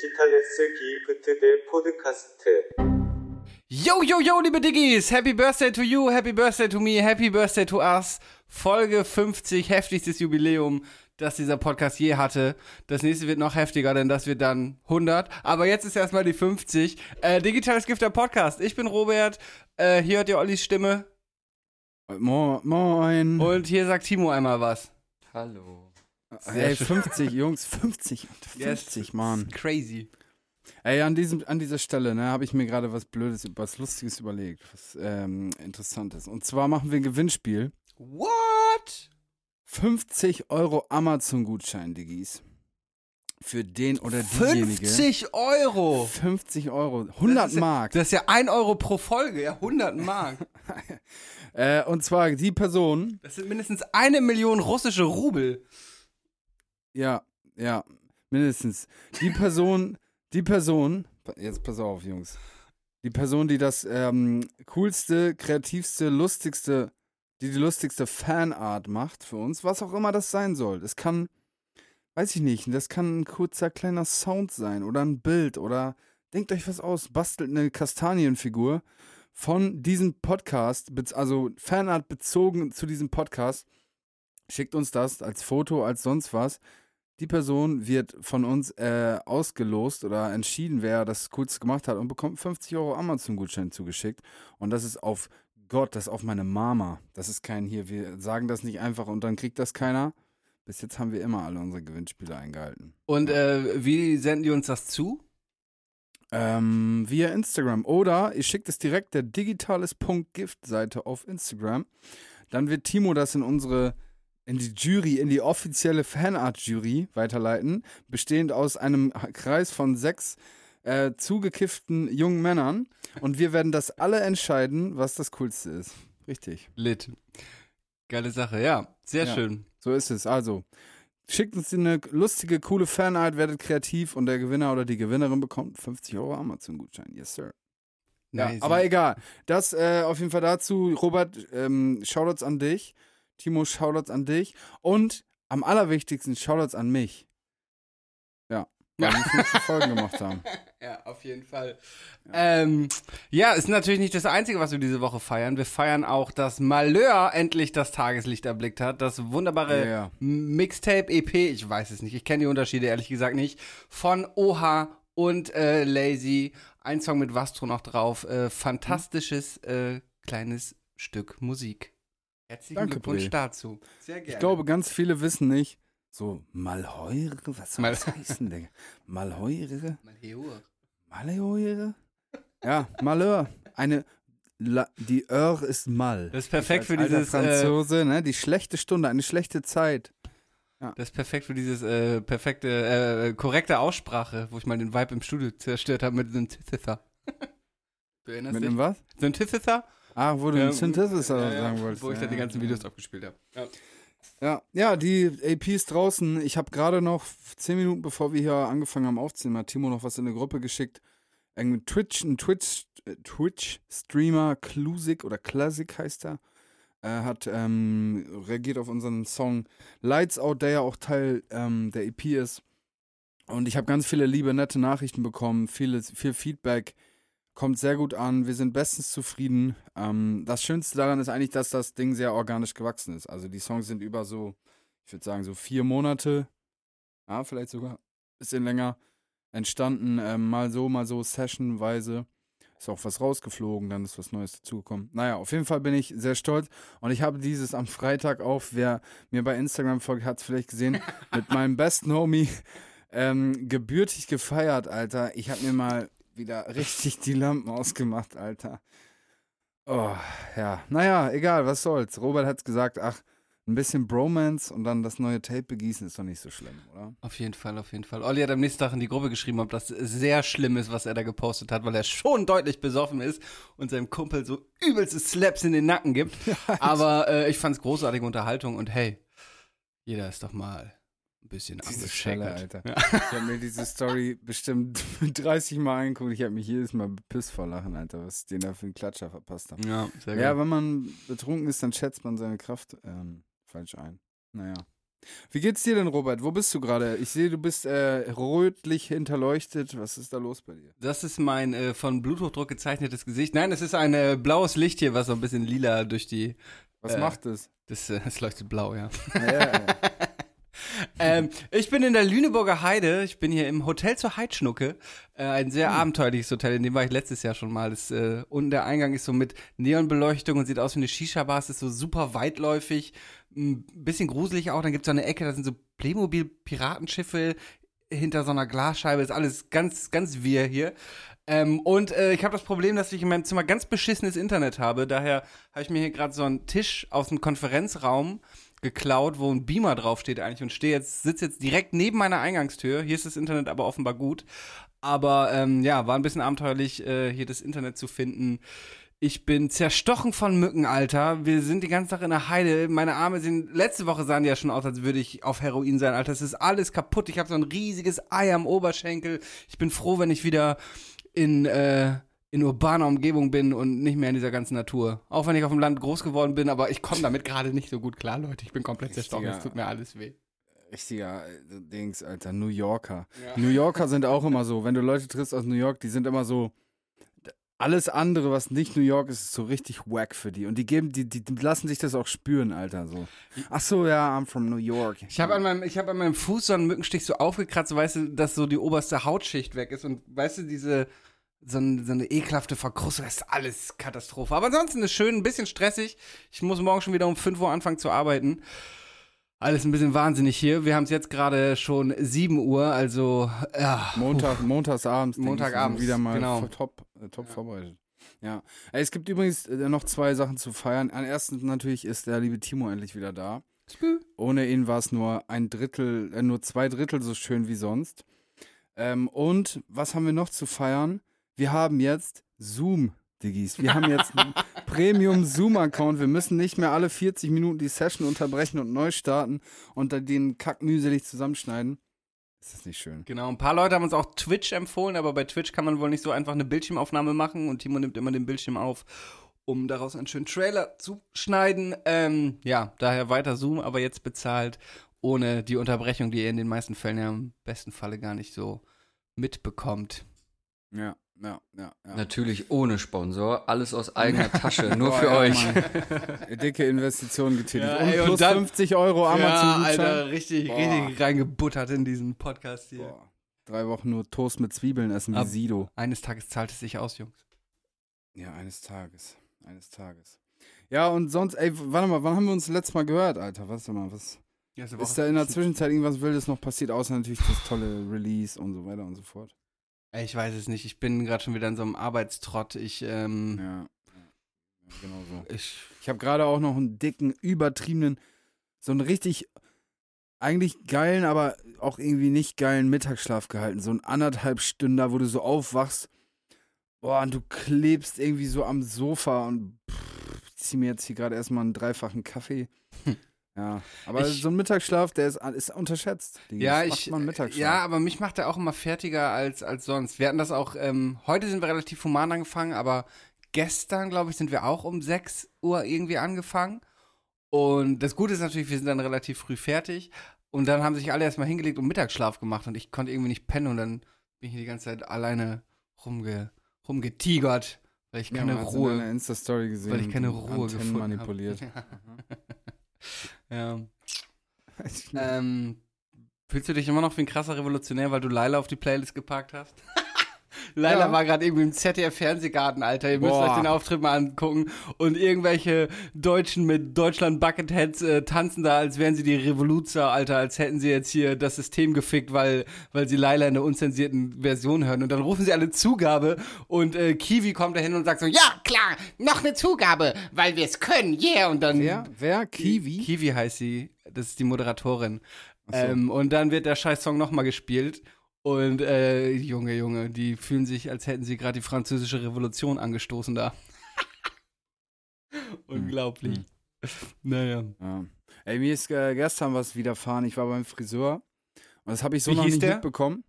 디지털레스 기프트 대 포드카스트 Yo, yo, yo, liebe Diggis! Happy Birthday to you, Happy Birthday to me, Happy Birthday to us. Folge 50, heftigstes Jubiläum, das dieser Podcast je hatte. Das nächste wird noch heftiger, denn das wird dann 100. Aber jetzt ist erstmal die 50. Äh, Digitales Gift der Podcast. Ich bin Robert. Äh, hier hört ihr Ollis Stimme. Mo moin. Und hier sagt Timo einmal was. Hallo. Ey, 50, Jungs, 50. 50, Yes. Mann. Crazy. Ey, an, diesem, an dieser Stelle ne, habe ich mir gerade was Blödes, was Lustiges überlegt, was ähm, Interessantes. Und zwar machen wir ein Gewinnspiel. What? 50 Euro Amazon-Gutschein, Diggis. Für den oder diejenige. 50 Euro! 50 Euro. 100 Das ja- Mark. Das ist ja 1 Euro pro Folge, ja, 100 Mark. Äh, und zwar die Person, Das sind mindestens eine Million russische Rubel. Ja, ja, mindestens. Die Person, die Person, jetzt pass auf, Jungs. Die Person, die das ähm, coolste, kreativste, lustigste, die die lustigste Fanart macht für uns, was auch immer das sein soll. Das kann, weiß ich nicht, das kann ein kurzer kleiner Sound sein oder ein Bild oder denkt euch was aus, bastelt eine Kastanienfigur von diesem Podcast, also Fanart bezogen zu diesem Podcast. Schickt uns das als Foto, als sonst was. Die Person wird von uns äh, ausgelost oder entschieden, wer das Coolste gemacht hat und bekommt 50 Euro Amazon-Gutschein zugeschickt. Und das ist auf Gott, das ist auf meine Mama. Das ist kein hier, wir sagen das nicht einfach und dann kriegt das keiner. Bis jetzt haben wir immer alle unsere Gewinnspiele eingehalten. Und äh, wie senden die uns das zu? Ähm, via Instagram. Oder ihr schickt es direkt der digitales.gift-Seite auf Instagram. Dann wird Timo das in unsere, in die Jury, in die offizielle Fanart-Jury weiterleiten, bestehend aus einem Kreis von sechs äh, zugekifften jungen Männern. Und wir werden das alle entscheiden, was das Coolste ist. Richtig. Lit. Geile Sache, ja. Sehr Ja. schön. So ist es. Also, schickt uns eine lustige, coole Fanart, werdet kreativ und der Gewinner oder die Gewinnerin bekommt 50 Euro Amazon-Gutschein. Yes, sir. Ja, Nice. aber egal. Das äh, auf jeden Fall dazu. Robert, ähm, Shoutouts an dich. Timo, Shoutouts an dich. Und am allerwichtigsten, Shoutouts an mich. Ja. Weil wir 50 Folgen gemacht haben. Ja, auf jeden Fall. Ähm, ja, ist natürlich nicht das Einzige, was wir diese Woche feiern. Wir feiern auch, dass Malheur endlich das Tageslicht erblickt hat. Das wunderbare Ja, ja. Mixtape EP, ich weiß es nicht, ich kenne die Unterschiede ehrlich gesagt nicht, von Oha und äh, Lazy. Ein Song mit Vastro noch drauf. Äh, fantastisches äh, kleines Stück Musik. Herzlichen Danke, Glückwunsch Bre. dazu. Sehr gerne. Ich glaube, ganz viele wissen nicht. So, Malheure? Was soll Mal- das heißen, Digga? Malheure? Malheur. Malheure? Ja, Malheur. Eine. La, die Heure ist mal. Das ist perfekt für dieses. Äh, Franzose, ne? Die schlechte Stunde, eine schlechte Zeit. Das ist perfekt für dieses äh, perfekte, äh, korrekte Aussprache, wo ich mal den Vibe im Studio zerstört habe mit Synthesizer. Du erinnerst Mit dich? dem was? Synthesizer? Ah, wo du Ja, den Synthesizer ja, ja, sagen wolltest. Wo ich ja, dann die ganzen ja. Videos abgespielt habe. Ja. Ja, ja, die AP ist draußen. Ich habe gerade noch zehn Minuten bevor wir hier angefangen haben aufzunehmen, hat Timo noch was in eine Gruppe geschickt. Ein Twitch, ein Twitch, äh, Twitch-Streamer, Klusik oder Classic heißt er, äh, hat ähm, reagiert auf unseren Song Lights Out, der ja auch Teil ähm, der EP ist. Und ich habe ganz viele liebe, nette Nachrichten bekommen, vieles, viel Feedback. Kommt sehr gut an, wir sind bestens zufrieden. Ähm, das Schönste daran ist eigentlich, dass das Ding sehr organisch gewachsen ist. Also die Songs sind über so, ich würde sagen, so vier Monate, ja, vielleicht sogar ein bisschen länger entstanden. Ähm, mal so, mal so, sessionweise. Ist auch was rausgeflogen, dann ist was Neues dazugekommen. Naja, auf jeden Fall bin ich sehr stolz. Und ich habe dieses am Freitag auf, wer mir bei Instagram folgt, hat es vielleicht gesehen, mit meinem besten Homie ähm, gebürtig gefeiert, Alter. Ich habe mir mal wieder richtig die Lampen ausgemacht, Alter. Oh, ja. Naja, egal, was soll's. Robert hat's gesagt, ach, ein bisschen Bromance und dann das neue Tape begießen ist doch nicht so schlimm, oder? Auf jeden Fall, auf jeden Fall. Olli hat am nächsten Tag in die Gruppe geschrieben, ob das sehr schlimm ist, was er da gepostet hat, weil er schon deutlich besoffen ist und seinem Kumpel so übelste Slaps in den Nacken gibt. Aber äh, ich fand's großartige Unterhaltung und hey, jeder ist doch mal bisschen angeschackert. Alter. Ich habe mir diese Story bestimmt 30 Mal angeguckt. Ich habe mich jedes Mal bepisst vor Lachen, Alter, was ich den da für einen Klatscher verpasst habe. Ja, sehr. Ja, wenn man betrunken ist, dann schätzt man seine Kraft ähm, falsch ein. Naja. Wie geht's dir denn, Robert? Wo bist du gerade? Ich sehe, du bist äh, rötlich hinterleuchtet. Was ist da los bei dir? Das ist mein äh, von Bluthochdruck gezeichnetes Gesicht. Nein, es ist ein äh, blaues Licht hier, was so ein bisschen lila durch die. Was Äh, macht es? Das, äh, es leuchtet blau, ja. Ja, ja, ja. Ähm, ich bin in der Lüneburger Heide. Ich bin hier im Hotel zur Heidschnucke. Äh, ein Hm. sehr abenteuerliches Hotel, in dem war ich letztes Jahr schon mal. Das, äh, unten der Eingang ist so mit Neonbeleuchtung und sieht aus wie eine Shisha-Bar. Es ist so super weitläufig, ein bisschen gruselig auch. Dann gibt es so eine Ecke, da sind so Playmobil-Piratenschiffe hinter so einer Glasscheibe. Ist alles ganz, ganz wir hier. Ähm, und äh, ich habe das Problem, dass ich in meinem Zimmer ganz beschissenes Internet habe. Daher habe ich mir hier gerade so einen Tisch aus dem Konferenzraum geklaut, wo ein Beamer draufsteht eigentlich und stehe jetzt, sitze jetzt direkt neben meiner Eingangstür. Hier ist das Internet aber offenbar gut. Aber ähm, ja, war ein bisschen abenteuerlich, äh, hier das Internet zu finden. Ich bin zerstochen von Mücken, Alter. Wir sind die ganze Tag in der Heide. Meine Arme sehen, letzte Woche sahen die ja schon aus, als würde ich auf Heroin sein, Alter. Es ist alles kaputt. Ich habe so ein riesiges Ei am Oberschenkel. Ich bin froh, wenn ich wieder in, äh, in urbaner Umgebung bin und nicht mehr in dieser ganzen Natur. Auch wenn ich auf dem Land groß geworden bin, aber ich komme damit gerade nicht so gut klar, Leute. Ich bin komplett zerstochen. Es tut mir alles weh. Richtiger äh, Dings, Alter. New Yorker. New Yorker sind auch immer so. Wenn du Leute triffst aus New York, die sind immer so. Alles andere, was nicht New York ist, ist so richtig wack für die. Und die geben, die, die, die lassen sich das auch spüren, Alter. So. Ach so, ja, I'm from New York. Ich habe an, meinem- ich hab an meinem Fuß so einen Mückenstich so aufgekratzt, weißt du, dass so die oberste Hautschicht weg ist. Und weißt du, diese, so, ein, so eine ekelhafte Verkrustung, das ist alles Katastrophe. Aber ansonsten ist schön, ein bisschen stressig. Ich muss morgen schon wieder um 5 Uhr anfangen zu arbeiten. Alles ein bisschen wahnsinnig hier. Wir haben es jetzt gerade schon 7 Uhr, also ja. Montag, montagsabends. Montagabends, Wieder mal genau. top, top vorbereitet. Ja. Es gibt übrigens äh, noch zwei Sachen zu feiern. An erstens natürlich ist der liebe Timo endlich wieder da. Ohne ihn war es nur ein Drittel, äh, nur zwei Drittel so schön wie sonst. Ähm, und was haben wir noch zu feiern? Wir haben jetzt Zoom, Diggis. Wir haben jetzt einen Premium Zoom-Account. Wir müssen nicht mehr alle 40 Minuten die Session unterbrechen und neu starten und dann den Kack mühselig zusammenschneiden. Ist das nicht schön? Genau, ein paar Leute haben uns auch Twitch empfohlen, aber bei Twitch kann man wohl nicht so einfach eine Bildschirmaufnahme machen und Timo nimmt immer den Bildschirm auf, um daraus einen schönen Trailer zu schneiden. Ähm, ja, daher weiter Zoom, aber jetzt bezahlt, ohne die Unterbrechung, die ihr in den meisten Fällen ja im besten Falle gar nicht so mitbekommt. Ja, ja, ja. ja. Natürlich ohne Sponsor, alles aus eigener Tasche, nur Boah, für ja, euch. Mann. Dicke Investitionen getätigt. Ja, und ey, und plus dann- 50 Euro Amazon. richtig, Boah. richtig reingebuttert in diesen Podcast hier. Boah. Drei Wochen nur Toast mit Zwiebeln essen wie Ab- Sido. Eines Tages zahlt es sich aus, Jungs. Ja, eines Tages. Eines Tages. Ja, und sonst, ey, warte mal, wann haben wir uns das letzte Mal gehört, Alter? Warte mal, was ist da in der Zwischenzeit irgendwas Wildes noch passiert, außer natürlich das tolle Release und so weiter und so fort? Ich weiß es nicht. Ich bin gerade schon wieder in so einem Arbeitstrott. Ich, ähm, Ja. ja. genau so. ich Ich habe gerade auch noch einen dicken, übertriebenen, so einen richtig, eigentlich geilen, aber auch irgendwie nicht geilen Mittagsschlaf gehalten. So ein anderthalb Stünder, wo du so aufwachst. Boah, und du klebst irgendwie so am Sofa und pff, ich zieh mir jetzt hier gerade erstmal einen dreifachen Kaffee. Ja, aber Ich- so ein Mittagsschlaf, der ist, ist unterschätzt. Digga. Ja, ich, ja, aber mich macht er auch immer fertiger als, als sonst. Wir hatten das auch, ähm, heute sind wir relativ human angefangen, aber gestern, glaube ich, sind wir auch um 6 Uhr irgendwie angefangen. Und das Gute ist natürlich, wir sind dann relativ früh fertig. Und dann haben sich alle erstmal hingelegt und Mittagsschlaf gemacht und ich konnte irgendwie nicht pennen und dann bin ich hier die ganze Zeit alleine rumge, rumgetigert, weil ich Ja, keine hat's in Ruhe, deiner Insta-Story gesehen. weil ich keine die Ruhe Antennen gefunden manipuliert. ja. Ähm, fühlst du dich immer noch wie ein krasser Revolutionär, weil du Laila auf die Playlist gepackt hast? Laila Ja. war gerade irgendwie im ZDF-Fernsehgarten, Alter. Ihr müsst Boah. euch den Auftritt mal angucken. Und irgendwelche Deutschen mit Deutschland Bucketheads äh, tanzen da, als wären sie die Revoluzer, Alter. Als hätten sie jetzt hier das System gefickt, weil, weil sie Laila in der unzensierten Version hören. Und dann rufen sie alle Zugabe und äh, Kiwi kommt da hin und sagt so, ja, klar, noch eine Zugabe, weil wir es können, yeah. Und dann Wer? Wer? Kiwi? Kiwi heißt sie. Das ist die Moderatorin. So. Ähm, und dann wird der scheiß Song nochmal gespielt. Und äh, Junge, Junge, die fühlen sich, als hätten sie gerade die französische Revolution angestoßen da. Unglaublich. Hm. Naja. Ja. Ey, mir ist äh, gestern was widerfahren. Ich war beim Friseur und das habe ich so Wie noch nicht der? mitbekommen.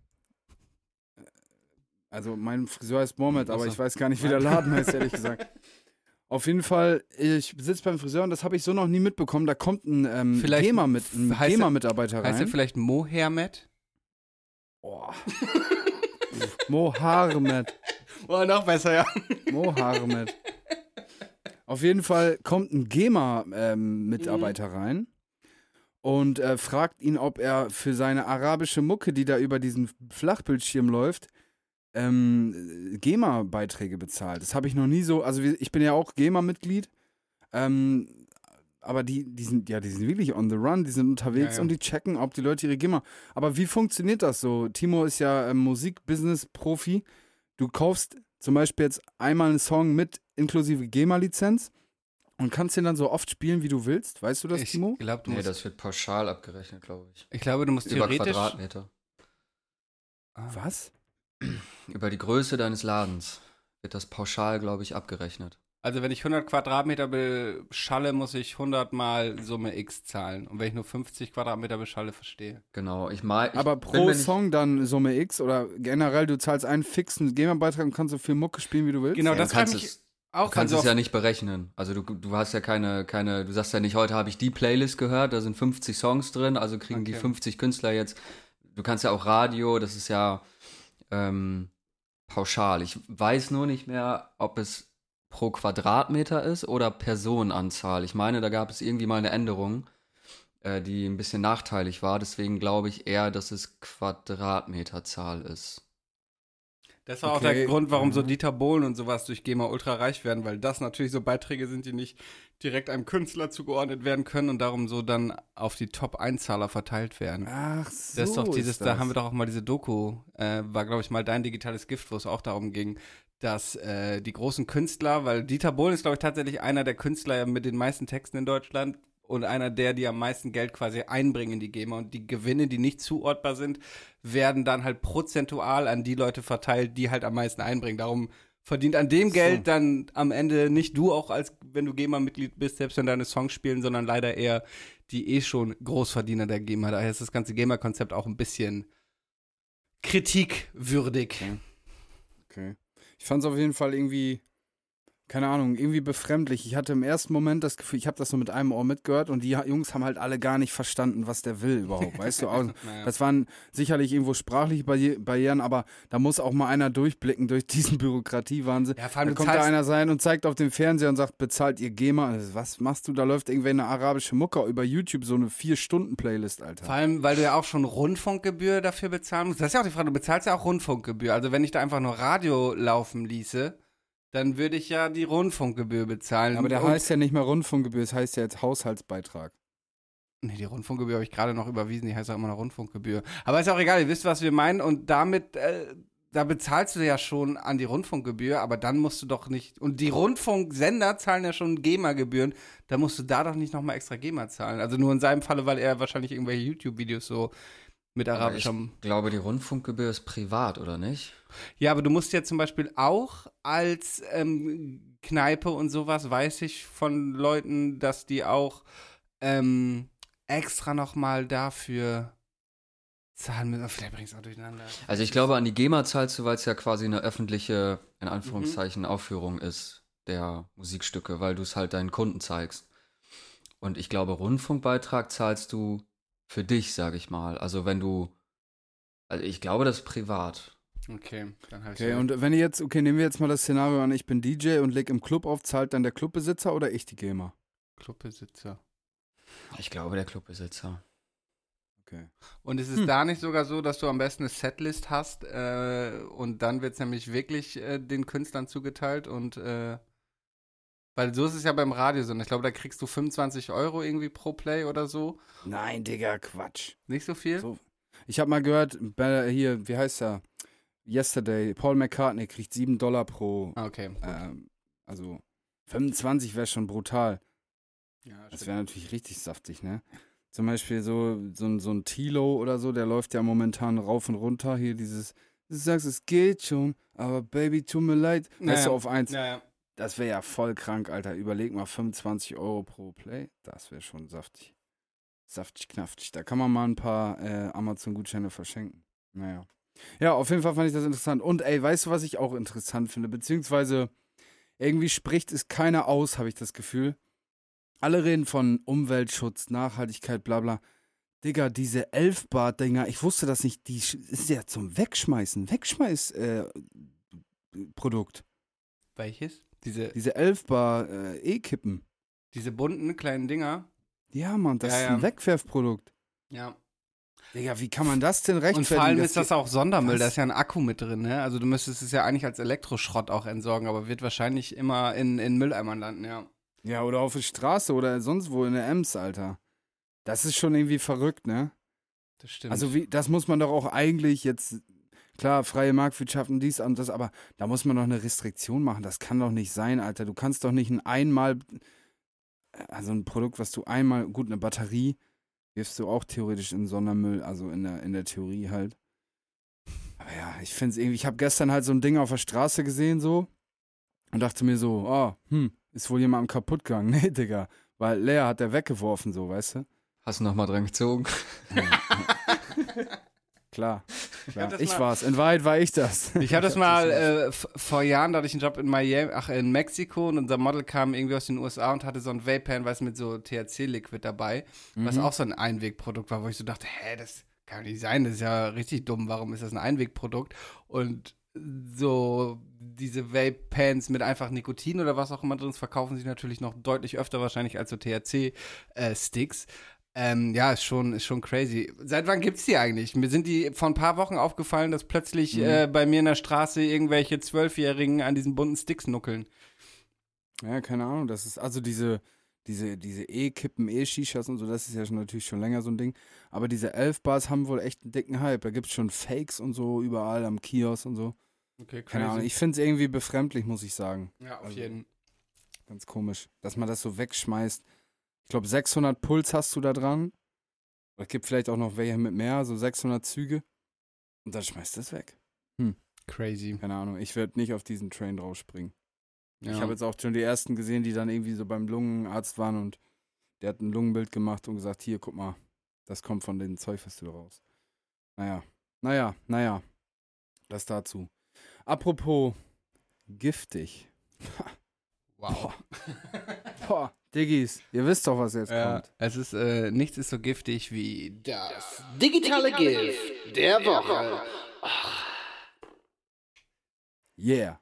Also mein Friseur heißt Mohammed, aber ich weiß gar nicht, wie der Laden heißt, ehrlich gesagt. Auf jeden Fall, ich sitze beim Friseur und das habe ich so noch nie mitbekommen. Da kommt ein ähm, Vielleicht GEMA mit, ein heißt er- GEMA-Mitarbeiter Heißt er rein. vielleicht Mohammed? Boah. Mohammed. Oh, noch besser, ja. Mohammed. Auf jeden Fall kommt ein GEMA-Mitarbeiter rein und äh, fragt ihn, ob er für seine arabische Mucke, die da über diesen Flachbildschirm läuft, ähm, GEMA-Beiträge bezahlt. Das habe ich noch nie so, also ich bin ja auch GEMA-Mitglied, ähm, aber die, die sind, ja, die sind wirklich on the run, die sind unterwegs Ja, ja. und die checken, ob die Leute ihre GEMA. Aber wie funktioniert das so? Timo ist ja ähm, Musik-Business-Profi. Du kaufst zum Beispiel jetzt einmal einen Song mit inklusive GEMA-Lizenz und kannst den dann so oft spielen, wie du willst. Weißt du das, ich Timo? glaube, du Nee, musst, das wird pauschal abgerechnet, glaube ich. ich glaube, du musst Über theoretisch. Quadratmeter. Ah. Was? Über die Größe deines Ladens wird das pauschal, glaube ich, abgerechnet. Also wenn ich 100 Quadratmeter beschalle, muss ich 100 mal Summe X zahlen. Und wenn ich nur 50 Quadratmeter beschalle, verstehe. Genau, ich meine. Aber pro Song dann Summe X oder generell, du zahlst einen fixen GEMA-Beitrag und kannst so viel Mucke spielen, wie du willst? Genau, Ja, das du kann es- auch Du kannst es ja nicht berechnen. Also du, du hast ja keine, keine, du sagst ja nicht, heute habe ich die Playlist gehört, da sind 50 Songs drin, also kriegen die Okay. 50 Künstler jetzt. Du kannst ja auch Radio, das ist ja ähm, pauschal. Ich weiß nur nicht mehr, ob es pro Quadratmeter ist oder Personenanzahl. Ich meine, da gab es irgendwie mal eine Änderung, äh, die ein bisschen nachteilig war. Deswegen glaube ich eher, dass es Quadratmeterzahl ist. Das war auch Okay. der Grund, warum so Mhm. Dieter Bohlen und sowas durch GEMA ultra reich werden, weil das natürlich so Beiträge sind, die nicht direkt einem Künstler zugeordnet werden können und darum so dann auf die Top-Einzahler verteilt werden. Ach so. Das ist doch dieses, ist da haben wir doch auch mal diese Doku, äh, war glaube ich mal dein digitales Gift, wo es auch darum ging, dass äh, die großen Künstler, weil Dieter Bohlen ist glaube ich tatsächlich einer der Künstler mit den meisten Texten in Deutschland und einer der, die am meisten Geld quasi einbringen in die GEMA und die Gewinne, die nicht zuortbar sind, werden dann halt prozentual an die Leute verteilt, die halt am meisten einbringen. Darum verdient an dem so. Geld dann am Ende nicht du auch als wenn du GEMA-Mitglied bist, selbst wenn deine Songs spielen, sondern leider eher die eh schon Großverdiener der GEMA. Daher ist das ganze GEMA-Konzept auch ein bisschen kritikwürdig. Okay. Ich fand es auf jeden Fall irgendwie, keine Ahnung, irgendwie befremdlich. Ich hatte im ersten Moment das Gefühl, ich habe das so mit einem Ohr mitgehört und die Jungs haben halt alle gar nicht verstanden, was der will überhaupt, weißt du? Auch, Naja. das waren sicherlich irgendwo sprachliche Barri- Barrieren, aber da muss auch mal einer durchblicken durch diesen Bürokratiewahnsinn. Ja, vor allem da kommt da einer sein und zeigt auf dem Fernseher und sagt, bezahlt ihr GEMA. Also, Was machst du? Da läuft irgendwie eine arabische Mucke über YouTube, so eine Vier-Stunden-Playlist, Alter. Vor allem, weil du ja auch schon Rundfunkgebühr dafür bezahlen musst. Das ist ja auch die Frage, du bezahlst ja auch Rundfunkgebühr. Also wenn ich da einfach nur Radio laufen ließe, dann würde ich ja die Rundfunkgebühr bezahlen. Aber der Und- heißt ja nicht mehr Rundfunkgebühr, es heißt ja jetzt Haushaltsbeitrag. Nee, die Rundfunkgebühr habe ich gerade noch überwiesen, die heißt auch immer noch Rundfunkgebühr. Aber ist auch egal, ihr wisst, was wir meinen und damit, äh, da bezahlst du ja schon an die Rundfunkgebühr, aber dann musst du doch nicht, und die Rundfunksender zahlen ja schon GEMA-Gebühren, da musst du da doch nicht nochmal extra GEMA zahlen. Also nur in seinem Falle, weil er wahrscheinlich irgendwelche YouTube-Videos so mit Aber ich glaube, die Rundfunkgebühr ist privat, oder nicht? Ja, aber du musst ja zum Beispiel auch als ähm, Kneipe und sowas, weiß ich von Leuten, dass die auch ähm, extra nochmal dafür zahlen müssen. Vielleicht bringst du auch durcheinander. Also ich glaube, an die GEMA zahlst du, weil es ja quasi eine öffentliche, in Mhm. Anführungszeichen, Aufführung ist der Musikstücke, weil du es halt deinen Kunden zeigst. Und ich glaube, Rundfunkbeitrag zahlst du für dich, sage ich mal. Also wenn du, also ich glaube, das ist privat. Okay, dann habe ich Okay, und wenn ihr jetzt, okay, nehmen wir jetzt mal das Szenario an, ich bin DJ und leg im Club auf, zahlt dann der Clubbesitzer oder ich die GEMA? Clubbesitzer. Ich glaube, der Clubbesitzer. Okay. Und ist es Hm. da nicht sogar so, dass du am besten eine Setlist hast äh, und dann wird es nämlich wirklich äh, den Künstlern zugeteilt und äh, weil so ist es ja beim Radio so. Und ich glaube, da kriegst du 25 Euro irgendwie pro Play oder so. Nein, Digga, Quatsch. Nicht so viel? So. Ich habe mal gehört, bei, hier, wie heißt er? Yesterday, Paul McCartney kriegt 7 Dollar pro, Ah, Okay. ähm, also 25 wäre schon brutal. Ja, Das wäre natürlich richtig saftig, ne? Zum Beispiel so, so, ein- so ein Tilo oder so, der läuft ja momentan rauf und runter. Hier dieses, du sagst, es geht schon, aber Baby, tut mir leid. Weißt Naja. du, auf eins. ja, ja. Das wäre ja voll krank, Alter. Überleg mal, 25 Euro pro Play. Das wäre schon saftig. Saftig, knaftig. Da kann man mal ein paar äh, Amazon-Gutscheine verschenken. Naja. Ja, auf jeden Fall fand ich das interessant. Und ey, weißt du, was ich auch interessant finde? Beziehungsweise, irgendwie spricht es keiner aus, habe ich das Gefühl. Alle reden von Umweltschutz, Nachhaltigkeit, bla bla. Digga, diese Elfbar-Dinger, ich wusste das nicht, die ist ja zum Wegschmeißen, Wegschmeiß äh. Welches? Diese, Diese Elfbar äh, E-Kippen. diese bunten kleinen Dinger. Ja, Mann, das Ja, ist ja. ein Wegwerfprodukt. Ja. Digga, wie kann man das denn Und rechtfertigen? vor allem ist das auch Sondermüll, Was? da ist ja ein Akku mit drin, ne? Also du müsstest es ja eigentlich als Elektroschrott auch entsorgen, aber wird wahrscheinlich immer in, in Mülleimern landen, ja. Ja, oder auf der Straße oder sonst wo in der Ems, Alter. Das ist schon irgendwie verrückt, ne? Das stimmt. Also wie, das muss man doch auch eigentlich jetzt, klar, freie Marktwirtschaft und dies und das, aber da muss man doch eine Restriktion machen. Das kann doch nicht sein, Alter. Du kannst doch nicht ein einmal, also ein Produkt, was du einmal, gut, eine Batterie, wirfst du auch theoretisch in Sondermüll, also in der, in der Theorie halt. Aber ja, ich finde es irgendwie, ich habe gestern halt so ein Ding auf der Straße gesehen so und dachte mir so, oh, hm, ist wohl jemandem kaputt gegangen. Nee, Digga, weil Lea hat der weggeworfen so, weißt du? Hast du nochmal dran gezogen? Klar. klar. das Ich, mal- war's. In Wahrheit war ich das. Ich habe das mal äh, vor Jahren, da hatte ich einen Job in Miami, ach, in Mexiko und unser Model kam irgendwie aus den USA und hatte so ein Vape-Pen, was mit so THC-Liquid dabei, was Mhm. auch so ein Einwegprodukt war, wo ich so dachte, hä, das kann nicht sein, das ist ja richtig dumm, warum ist das ein Einwegprodukt? Und so diese Vape-Pens mit einfach Nikotin oder was auch immer drin ist, verkaufen sich natürlich noch deutlich öfter wahrscheinlich als so THC-Sticks. Ähm, ja, ist schon, ist schon crazy. Seit wann gibt's die eigentlich? Mir sind die vor ein paar Wochen aufgefallen, dass plötzlich Mhm. äh, bei mir in der Straße irgendwelche Zwölfjährigen an diesen bunten Sticks nuckeln. Ja, keine Ahnung. Das ist also diese, diese, diese E-Kippen, E-Shishas und so, das ist ja schon natürlich schon länger so ein Ding. Aber diese Elf-Bars haben wohl echt einen dicken Hype. Da gibt's schon Fakes und so überall am Kiosk und so. Okay, Keine Ahnung. Ich finde es irgendwie befremdlich, muss ich sagen. ja, auf also- jeden Ganz komisch, dass man das so wegschmeißt. Ich glaube, 600 Puls hast du da dran. Es gibt vielleicht auch noch welche mit mehr, so 600 Züge. Und dann schmeißt du es weg. Crazy. Keine Ahnung. Ich werde nicht auf diesen Train draufspringen. Ja. Ich habe jetzt auch schon die ersten gesehen, die dann irgendwie so beim Lungenarzt waren und der hat ein Lungenbild gemacht und gesagt, hier, guck mal, das kommt von den Zeugfestival raus. Naja, naja, naja. Das dazu. Apropos giftig. wow. Boah, Diggis, ihr wisst doch, was jetzt Ja, kommt. es ist, äh, nichts ist so giftig wie das digitale Gift der Woche. Yeah.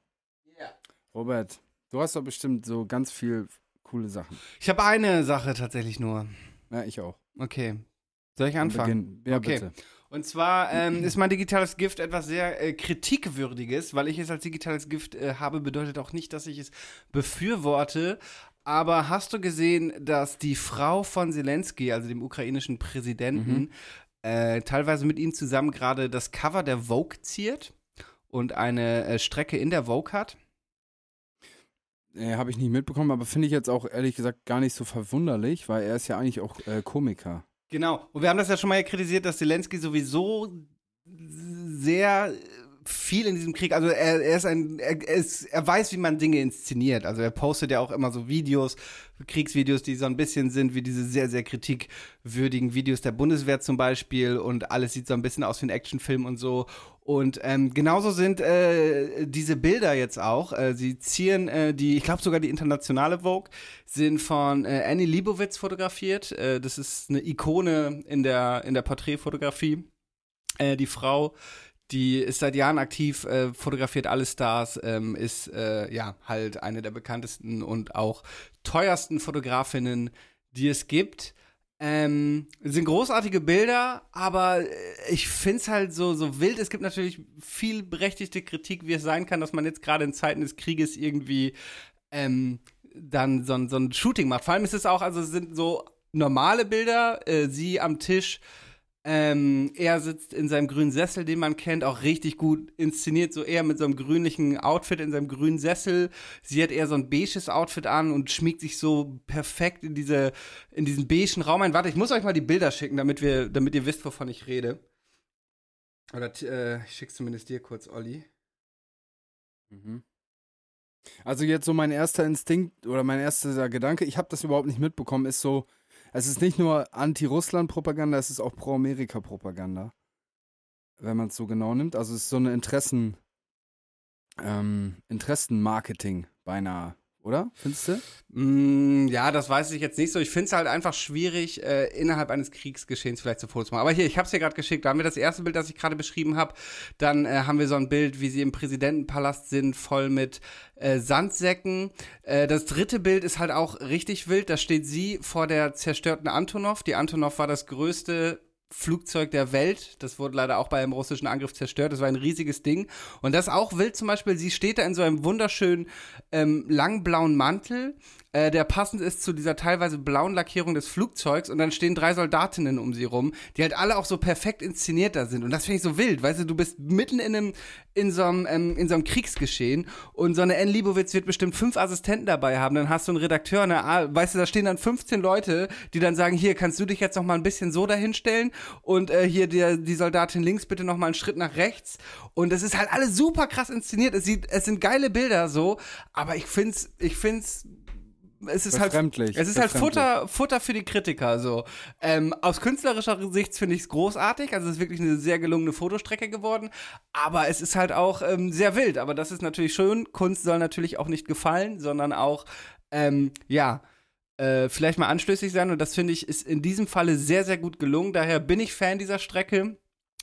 Robert, du hast doch bestimmt so ganz viel coole Sachen. Ich habe eine Sache tatsächlich nur. Ja, ich auch. Okay. Soll ich anfangen? Ja, Okay. bitte. Und zwar ähm, ist mein digitales Gift etwas sehr äh, kritikwürdiges, weil ich es als digitales Gift äh, habe, bedeutet auch nicht, dass ich es befürworte. Aber hast du gesehen, dass die Frau von Zelensky, also dem ukrainischen Präsidenten, äh, teilweise mit ihm zusammen gerade das Cover der Vogue ziert und eine äh, Strecke in der Vogue hat? Äh, Habe ich nicht mitbekommen, aber finde ich jetzt auch ehrlich gesagt gar nicht so verwunderlich, weil er ist ja eigentlich auch äh, Komiker. Genau. Und wir haben das ja schon mal kritisiert, dass Zelensky sowieso sehr viel in diesem Krieg, also er, er ist ein, er, er, ist, er weiß, wie man Dinge inszeniert. Also er postet ja auch immer so Videos, Kriegsvideos, die so ein bisschen sind wie diese sehr, sehr kritikwürdigen Videos der Bundeswehr zum Beispiel und alles sieht so ein bisschen aus wie ein Actionfilm und so. Und ähm, genauso sind äh, diese Bilder jetzt auch. Äh, sie zieren äh, die, ich glaube sogar die internationale Vogue, sind von äh, Annie Leibovitz fotografiert. Äh, das ist eine Ikone in der, in der Porträtfotografie. Äh, die Frau, die ist seit Jahren aktiv, äh, fotografiert alle Stars, ähm, ist äh, ja halt eine der bekanntesten und auch teuersten Fotografinnen, die es gibt. Ähm, sind großartige Bilder, aber äh, ich finde es halt so, so wild. Es gibt natürlich viel berechtigte Kritik, wie es sein kann, dass man jetzt gerade in Zeiten des Krieges irgendwie ähm, dann so, ein- so ein Shooting macht. Vor allem ist es auch, also es sind so normale Bilder, äh, sie am Tisch, ähm, er sitzt in seinem grünen Sessel, den man kennt, auch richtig gut inszeniert, so eher mit so einem grünlichen Outfit in seinem grünen Sessel. Sie hat eher so ein beiges Outfit an und schmiegt sich so perfekt in diese in diesen beigen Raum ein. Warte, ich muss euch mal die Bilder schicken, damit wir damit ihr wisst, wovon ich rede. Oder äh, ich schick's zumindest dir kurz, Olli. Mhm. Also jetzt so mein erster Instinkt oder mein erster Gedanke, ich habe das überhaupt nicht mitbekommen, ist so, es ist nicht nur Anti-Russland-Propaganda, es ist auch Pro-Amerika-Propaganda. Wenn man es so genau nimmt. Also es ist so eine Interessen, ähm, Interessenmarketing beinahe, oder? Findest du? Mm, ja, das weiß ich jetzt nicht so. Ich finde es halt einfach schwierig, äh, innerhalb eines Kriegsgeschehens vielleicht so Fotos zu machen. Aber hier, ich habe es dir gerade geschickt. Da haben wir das erste Bild, das ich gerade beschrieben habe. Dann äh, haben wir so ein Bild, wie sie im Präsidentenpalast sind, voll mit äh, Sandsäcken. Äh, das dritte Bild ist halt auch richtig wild. Da steht sie vor der zerstörten Antonov. Die Antonov war das größte Flugzeug der Welt. Das wurde leider auch bei einem russischen Angriff zerstört. Das war ein riesiges Ding. Und das auch wild zum Beispiel, sie steht da in so einem wunderschönen ähm, langen blauen Mantel, äh, der passend ist zu dieser teilweise blauen Lackierung des Flugzeugs. Und dann stehen drei Soldatinnen um sie rum, die halt alle auch so perfekt inszeniert da sind. Und das finde ich so wild. Weißt du, du bist mitten in einem, in so einem, ähm, in so einem Kriegsgeschehen und so eine Anne Liebowitz wird bestimmt fünf Assistenten dabei haben. Dann hast du einen Redakteur, eine, weißt du, da stehen dann 15 Leute, die dann sagen, hier, kannst du dich jetzt noch mal ein bisschen so dahinstellen und äh, hier der, die Soldatin links bitte noch mal einen Schritt nach rechts. Und es ist halt alles super krass inszeniert. Es sieht, es sind geile Bilder so, aber ich find's, ich find's es ist halt, es ist halt. Futter, Futter für die Kritiker, so. Ähm, aus künstlerischer Sicht finde ich es großartig, also es ist wirklich eine sehr gelungene Fotostrecke geworden, aber es ist halt auch ähm, sehr wild, aber das ist natürlich schön. Kunst soll natürlich auch nicht gefallen, sondern auch, ähm, ja, äh, vielleicht mal anstößig sein und das finde ich ist in diesem Falle sehr, sehr gut gelungen, daher bin ich Fan dieser Strecke.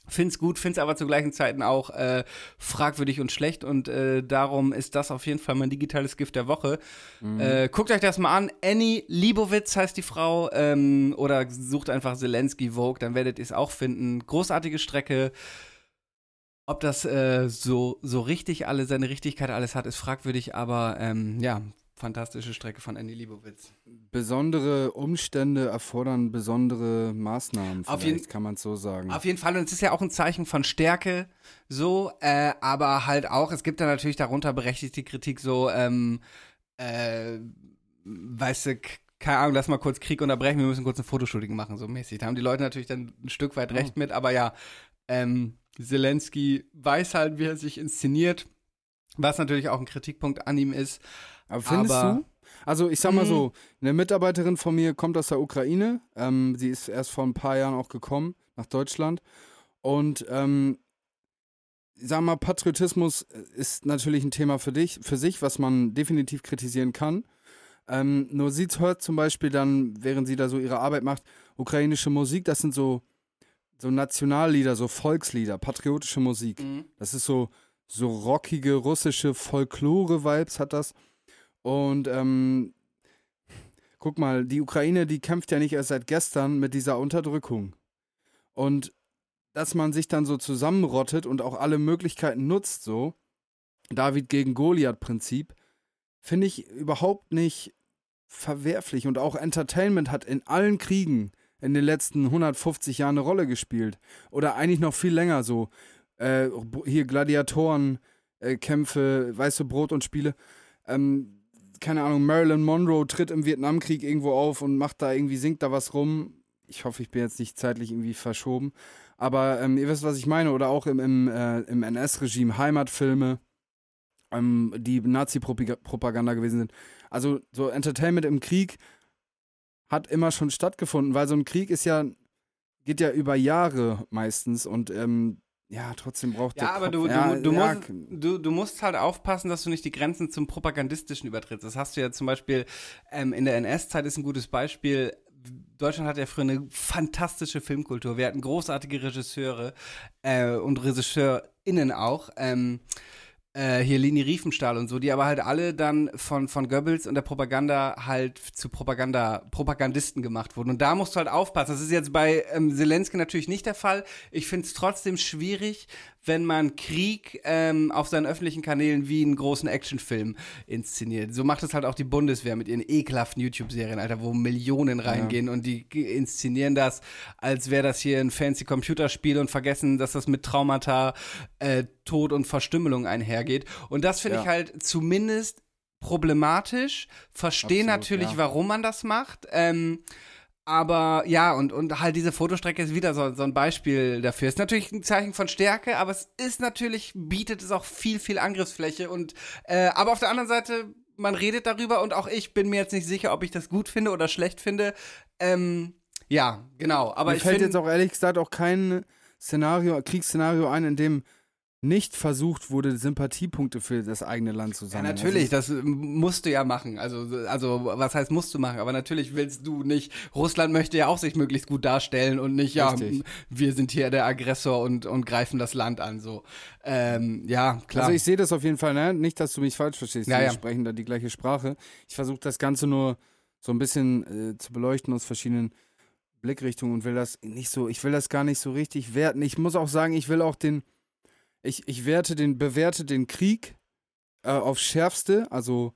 Find's gut, find's aber zu gleichen Zeiten auch äh, fragwürdig und schlecht und äh, darum ist das auf jeden Fall mein digitales Gift der Woche. Äh, guckt euch das mal an. Annie Liebowitz heißt die Frau ähm, oder sucht einfach Zelensky Vogue, dann werdet ihr es auch finden. Großartige Strecke. Ob das äh, so, so richtig alle, seine Richtigkeit alles hat, ist fragwürdig, aber ähm, ja, fantastische Strecke von Annie Liebowitz. Besondere Umstände erfordern besondere Maßnahmen, Auf jeden- kann man es so sagen. Auf jeden Fall, und es ist ja auch ein Zeichen von Stärke, so, äh, aber halt auch, es gibt da natürlich darunter berechtigte Kritik, so, ähm, äh, weißt du, keine Ahnung, lass mal kurz Krieg unterbrechen, wir müssen kurz ein Fotoshooting machen, so mäßig. Da haben die Leute natürlich dann ein Stück weit recht mit, aber ja, ähm, Zelensky weiß halt, wie er sich inszeniert, was natürlich auch ein Kritikpunkt an ihm ist. Aber findest aber- du? Also ich sag mal Mhm. so, eine Mitarbeiterin von mir kommt aus der Ukraine. Ähm, sie ist erst vor ein paar Jahren auch gekommen nach Deutschland. Und ähm, sag mal, Patriotismus ist natürlich ein Thema für dich, für sich, was man definitiv kritisieren kann. Ähm, nur sie hört zum Beispiel dann, während sie da so ihre Arbeit macht, ukrainische Musik, das sind so, so Nationallieder, so Volkslieder, patriotische Musik. Das ist so, so rockige russische Folklore-Vibes hat das. Und ähm, guck mal, die Ukraine, die kämpft ja nicht erst seit gestern mit dieser Unterdrückung. Und dass man sich dann so zusammenrottet und auch alle Möglichkeiten nutzt, so, David gegen Goliath-Prinzip, finde ich überhaupt nicht verwerflich. Und auch Entertainment hat in allen Kriegen in den letzten 150 Jahren eine Rolle gespielt. Oder eigentlich noch viel länger so. Äh, hier Gladiatoren, äh, Kämpfe, weiße Brot und Spiele. Ähm, keine Ahnung, Marilyn Monroe tritt im Vietnamkrieg irgendwo auf und macht da irgendwie, singt da was rum. Ich hoffe, ich bin jetzt nicht zeitlich irgendwie verschoben. Aber ähm, ihr wisst, was ich meine. Oder auch im, im, äh, im NS-Regime Heimatfilme, ähm, die Nazi-Propaganda gewesen sind. Also so Entertainment im Krieg hat immer schon stattgefunden, weil so ein Krieg ist ja, geht ja über Jahre meistens und ähm, ja, trotzdem braucht der Ja, aber Kopf, du, ja, du, du, ja, musst, du, du musst halt aufpassen, dass du nicht die Grenzen zum Propagandistischen übertrittst. Das hast du ja zum Beispiel ähm, in der NS-Zeit ist ein gutes Beispiel. Deutschland hat ja früher eine fantastische Filmkultur. Wir hatten großartige Regisseure äh, und RegisseurInnen auch. Ähm, äh, hier Lini Riefenstahl und so, die aber halt alle dann von, von Goebbels und der Propaganda halt zu Propaganda, Propagandisten gemacht wurden. Und da musst du halt aufpassen. Das ist jetzt bei ähm, Zelensky natürlich nicht der Fall. Ich finde es trotzdem schwierig, wenn man Krieg ähm, auf seinen öffentlichen Kanälen wie einen großen Actionfilm inszeniert. So macht es halt auch die Bundeswehr mit ihren ekelhaften YouTube-Serien, Alter, wo Millionen reingehen und die inszenieren das, als wäre das hier ein fancy Computerspiel und vergessen, dass das mit Traumata, äh, Tod und Verstümmelung einhergeht. Und das finde Ja. ich halt zumindest problematisch. Verstehe natürlich, ja. warum man das macht. Ähm, aber ja, und, und halt diese Fotostrecke ist wieder so, so ein Beispiel dafür. Ist natürlich ein Zeichen von Stärke, aber es ist natürlich, bietet es auch viel, viel Angriffsfläche. Und äh, aber auf der anderen Seite, man redet darüber und auch ich bin mir jetzt nicht sicher, ob ich das gut finde oder schlecht finde. Ähm, ja, genau. Aber Mir ich fällt jetzt auch ehrlich gesagt auch kein Szenario, Kriegsszenario ein, in dem nicht versucht wurde, Sympathiepunkte für das eigene Land zu Ja, sammeln. natürlich, Also, das musst du ja machen. Also, also, was heißt musst du machen? Aber natürlich willst du nicht. Russland möchte ja auch sich möglichst gut darstellen und nicht, ja, Richtig. wir sind hier der Aggressor und, und greifen das Land an. So, ähm, ja, klar. also ich sehe das auf jeden Fall, ne? nicht, dass du mich falsch verstehst. Ja, wir ja. sprechen da die gleiche Sprache. Ich versuche das Ganze nur so ein bisschen äh, zu beleuchten aus verschiedenen Blickrichtungen und will das nicht so, ich will das gar nicht so richtig werten. Ich muss auch sagen, ich will auch den, ich, ich werte den, bewerte den Krieg äh, aufs Schärfste, also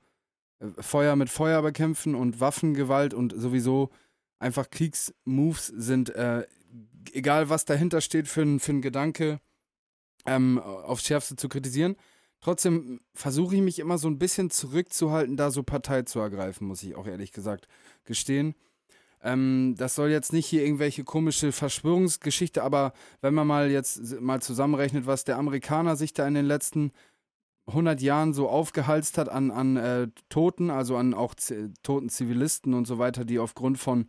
äh, Feuer mit Feuer bekämpfen und Waffengewalt und sowieso einfach Kriegsmoves sind, äh, egal was dahinter steht für ein, für Gedanke, ähm, aufs Schärfste zu kritisieren. Trotzdem versuche ich mich immer so ein bisschen zurückzuhalten, da so Partei zu ergreifen, muss ich auch ehrlich gesagt gestehen. Ähm, das soll jetzt nicht hier irgendwelche komische Verschwörungsgeschichte, aber wenn man mal jetzt mal zusammenrechnet, was der Amerikaner sich da in den letzten 100 Jahren so aufgehalst hat an, an äh, Toten, also an auch toten Zivilisten und so weiter, die aufgrund von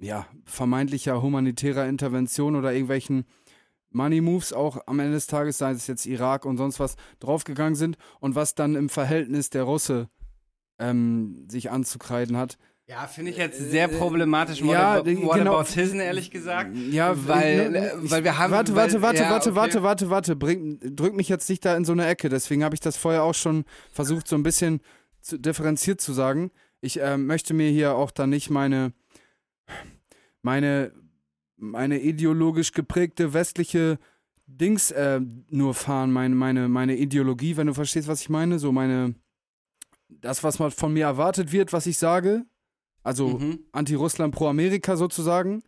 ja, vermeintlicher humanitärer Intervention oder irgendwelchen Money Moves auch am Ende des Tages, sei es jetzt Irak und sonst was, draufgegangen sind und was dann im Verhältnis der Russe ähm, sich anzukreiden hat. Ja, finde ich jetzt sehr problematisch. ja, What, die- what genau. about Hisn, ehrlich gesagt. Ja, weil, ne, äh, weil wir haben. Warte, warte, warte, ja, warte, okay. warte, warte, warte. Bring, drück mich jetzt nicht da in so eine Ecke. Deswegen habe ich das vorher auch schon versucht, so ein bisschen zu, differenziert zu sagen. Ich äh, möchte mir hier auch da nicht meine, meine, meine ideologisch geprägte westliche Dings äh, nur fahren, meine, meine, meine Ideologie, wenn du verstehst, was ich meine. So meine, das, was man von mir erwartet wird, was ich sage. Also Mhm. Anti-Russland, Pro-Amerika sozusagen.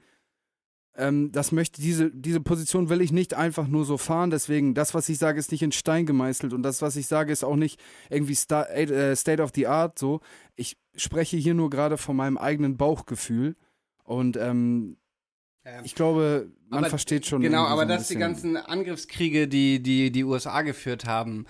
Ähm, das möchte, diese, diese Position will ich nicht einfach nur so fahren. Deswegen, das, was ich sage, ist nicht in Stein gemeißelt und das, was ich sage, ist auch nicht irgendwie sta äh, State of the Art. So. Ich spreche hier nur gerade von meinem eigenen Bauchgefühl. Und ähm, ich glaube, man versteht schon. Genau, aber so dass die ganzen Angriffskriege, die die, die USA geführt haben,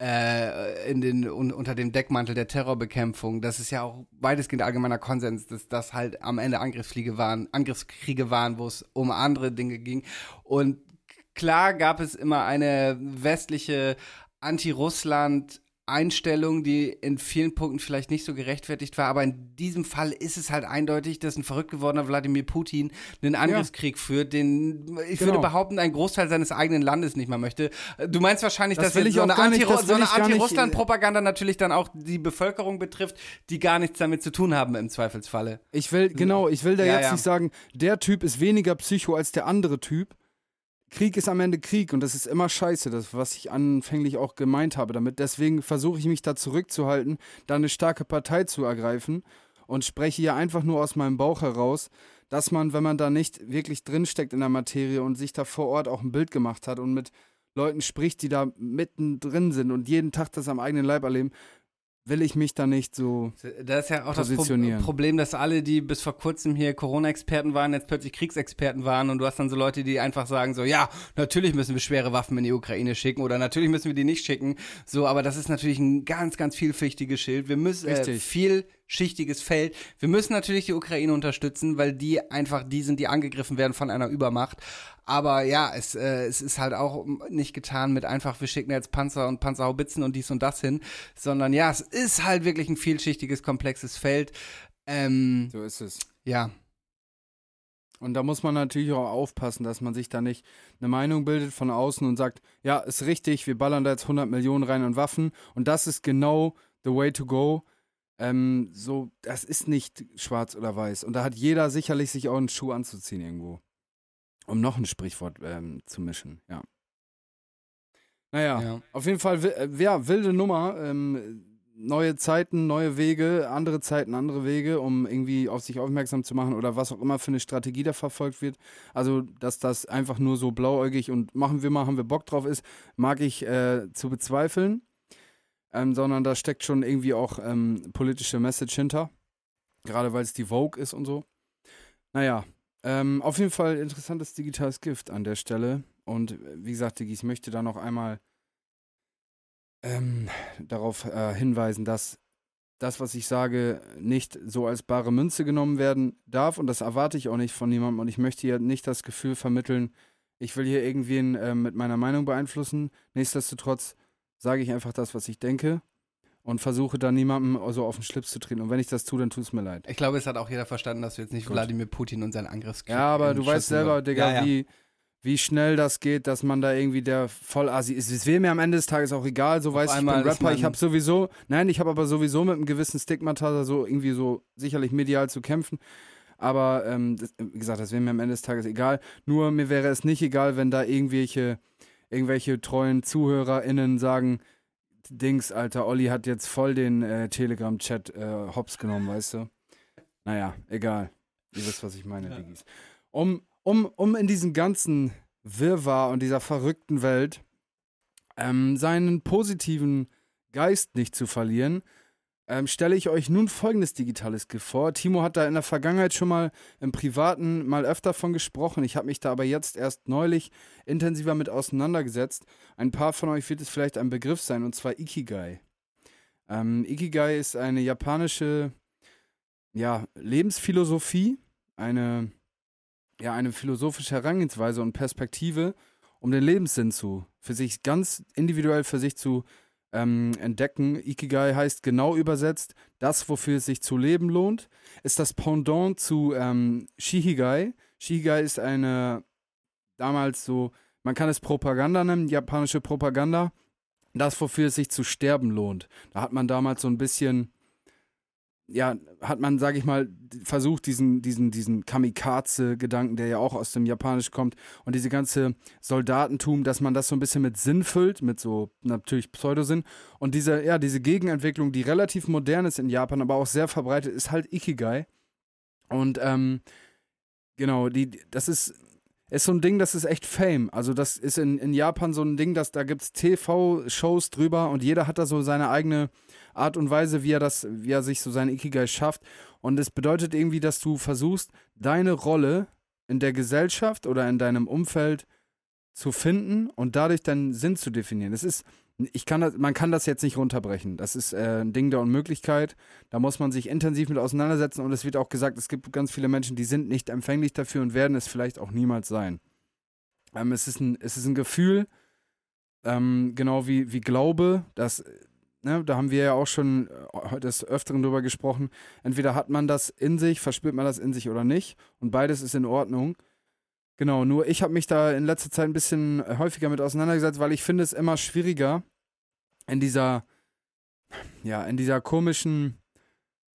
äh, in den, un, unter dem Deckmantel der Terrorbekämpfung, das ist ja auch weitestgehend allgemeiner Konsens, dass das halt am Ende Angriffskriege waren, Angriffskriege waren, wo es um andere Dinge ging. Und klar gab es immer eine westliche Anti-Russland- Einstellung, die in vielen Punkten vielleicht nicht so gerechtfertigt war, aber in diesem Fall ist es halt eindeutig, dass ein verrückt gewordener Wladimir Putin einen Angriffskrieg führt, den ich würde Genau. behaupten, ein Großteil seines eigenen Landes nicht mehr möchte. Du meinst wahrscheinlich, Das dass so eine, Anti das so äh, Anti-Russland-Propaganda natürlich dann auch die Bevölkerung betrifft, die gar nichts damit zu tun haben im Zweifelsfalle. Ich will, genau, ich will da Ja, jetzt ja. nicht sagen, der Typ ist weniger Psycho als der andere Typ. Krieg ist am Ende Krieg und das ist immer scheiße, das, was ich anfänglich auch gemeint habe damit. Deswegen versuche ich mich da zurückzuhalten, da eine starke Partei zu ergreifen und spreche hier einfach nur aus meinem Bauch heraus, dass man, wenn man da nicht wirklich drinsteckt in der Materie und sich da vor Ort auch ein Bild gemacht hat und mit Leuten spricht, die da mittendrin sind und jeden Tag das am eigenen Leib erleben, will ich mich da nicht so Das ist ja auch das Pro Positionieren. Problem, dass alle, die bis vor kurzem hier Corona-Experten waren, jetzt plötzlich Kriegsexperten waren und du hast dann so Leute, die einfach sagen so, ja, natürlich müssen wir schwere Waffen in die Ukraine schicken oder natürlich müssen wir die nicht schicken. So, aber das ist natürlich ein ganz, ganz vielfältiges Schild. Wir müssen äh, Richtig. vielschichtiges Feld. Wir müssen natürlich die Ukraine unterstützen, weil die einfach die sind, die angegriffen werden von einer Übermacht. Aber ja, es, äh, es ist halt auch nicht getan mit einfach, wir schicken jetzt Panzer und Panzerhaubitzen und dies und das hin, sondern ja, es ist halt wirklich ein vielschichtiges, komplexes Feld. Ähm, So ist es. ja, Und da muss man natürlich auch aufpassen, dass man sich da nicht eine Meinung bildet von außen und sagt, ja, ist richtig, wir ballern da jetzt 100 Millionen rein an Waffen und das ist genau the way to go. Ähm, so, das ist nicht schwarz oder weiß. Und da hat jeder sicherlich sich auch einen Schuh anzuziehen irgendwo. Um noch ein Sprichwort ähm, zu mischen, ja. Naja, ja. auf jeden Fall, äh, ja, wilde Nummer. Ähm, neue Zeiten, neue Wege, andere Zeiten, andere Wege, um irgendwie auf sich aufmerksam zu machen oder was auch immer für eine Strategie da verfolgt wird. Also, dass das einfach nur so blauäugig und machen wir mal, haben wir Bock drauf ist, mag ich äh, zu bezweifeln. Ähm, sondern da steckt schon irgendwie auch ähm, politische Message hinter. Gerade weil es die Vogue ist und so. Naja, ähm, auf jeden Fall interessantes digitales Gift an der Stelle. Und äh, wie gesagt, ich möchte da noch einmal ähm, darauf äh, hinweisen, dass das, was ich sage, nicht so als bare Münze genommen werden darf. Und das erwarte ich auch nicht von niemandem. Und ich möchte hier nicht das Gefühl vermitteln, ich will hier irgendwen äh, mit meiner Meinung beeinflussen. Nichtsdestotrotz sage ich einfach das, was ich denke und versuche dann niemandem so auf den Schlips zu treten. Und wenn ich das tue, dann tut es mir leid. Ich glaube, es hat auch jeder verstanden, dass du jetzt nicht Gut. Wladimir Putin und seinen Angriffskrieg Ja, aber du weißt selber, war. Digga, ja, ja. Wie, wie schnell das geht, dass man da irgendwie der Vollasi ist. Es wäre mir am Ende des Tages auch egal, so weißt du, ich bin einmal ist Rapper, ich habe sowieso, nein, ich habe aber sowieso mit einem gewissen Stigmata so irgendwie so sicherlich medial zu kämpfen. Aber ähm, das, wie gesagt, das wäre mir am Ende des Tages egal. Nur mir wäre es nicht egal, wenn da irgendwelche, irgendwelche treuen ZuhörerInnen sagen, Dings, Alter, Olli hat jetzt voll den äh, Telegram-Chat äh, hops genommen, weißt du? Naja, egal. Ihr wisst, was ich meine, Diggis. Um, um, um in diesem ganzen Wirrwarr und dieser verrückten Welt ähm, seinen positiven Geist nicht zu verlieren, ähm, stelle ich euch nun folgendes digitales Gift vor. Timo hat da in der Vergangenheit schon mal im Privaten mal öfter von gesprochen. Ich habe mich da aber jetzt erst neulich intensiver mit auseinandergesetzt. Ein paar von euch wird es vielleicht ein Begriff sein, und zwar Ikigai. Ähm, Ikigai ist eine japanische ja, Lebensphilosophie, eine, ja, eine philosophische Herangehensweise und Perspektive, um den Lebenssinn zu, für sich ganz individuell für sich zu ähm, entdecken. Ikigai heißt genau übersetzt, das, wofür es sich zu leben lohnt, ist das Pendant zu ähm, Shihigai. Shihigai ist eine damals so, man kann es Propaganda nennen, japanische Propaganda, das, wofür es sich zu sterben lohnt. Da hat man damals so ein bisschen, ja, hat man, sag ich mal, versucht, diesen, diesen, diesen Kamikaze-Gedanken, der ja auch aus dem Japanisch kommt, und diese ganze Soldatentum, dass man das so ein bisschen mit Sinn füllt, mit so natürlich Pseudosinn. Und diese, ja, diese Gegenentwicklung, die relativ modern ist in Japan, aber auch sehr verbreitet, ist halt Ikigai. Und ähm, genau, die, das ist, ist so ein Ding, das ist echt Fame. Also das ist in, in Japan so ein Ding, dass da gibt es TV-Shows drüber und jeder hat da so seine eigene Art und Weise, wie er das, wie er sich so sein Ikigai schafft. Und es bedeutet irgendwie, dass du versuchst, deine Rolle in der Gesellschaft oder in deinem Umfeld zu finden und dadurch deinen Sinn zu definieren. Das ist, ich kann das, man kann das jetzt nicht runterbrechen. Das ist äh, ein Ding der Unmöglichkeit. Da muss man sich intensiv mit auseinandersetzen und es wird auch gesagt, es gibt ganz viele Menschen, die sind nicht empfänglich dafür und werden es vielleicht auch niemals sein. Ähm, es, ist ein, es ist ein Gefühl, ähm, genau wie, wie Glaube, das, ne, da haben wir ja auch schon äh, heute des Öfteren drüber gesprochen. Entweder hat man das in sich, verspürt man das in sich oder nicht und beides ist in Ordnung. Genau, nur ich habe mich da in letzter Zeit ein bisschen häufiger mit auseinandergesetzt, weil ich finde es immer schwieriger in dieser, ja, in dieser komischen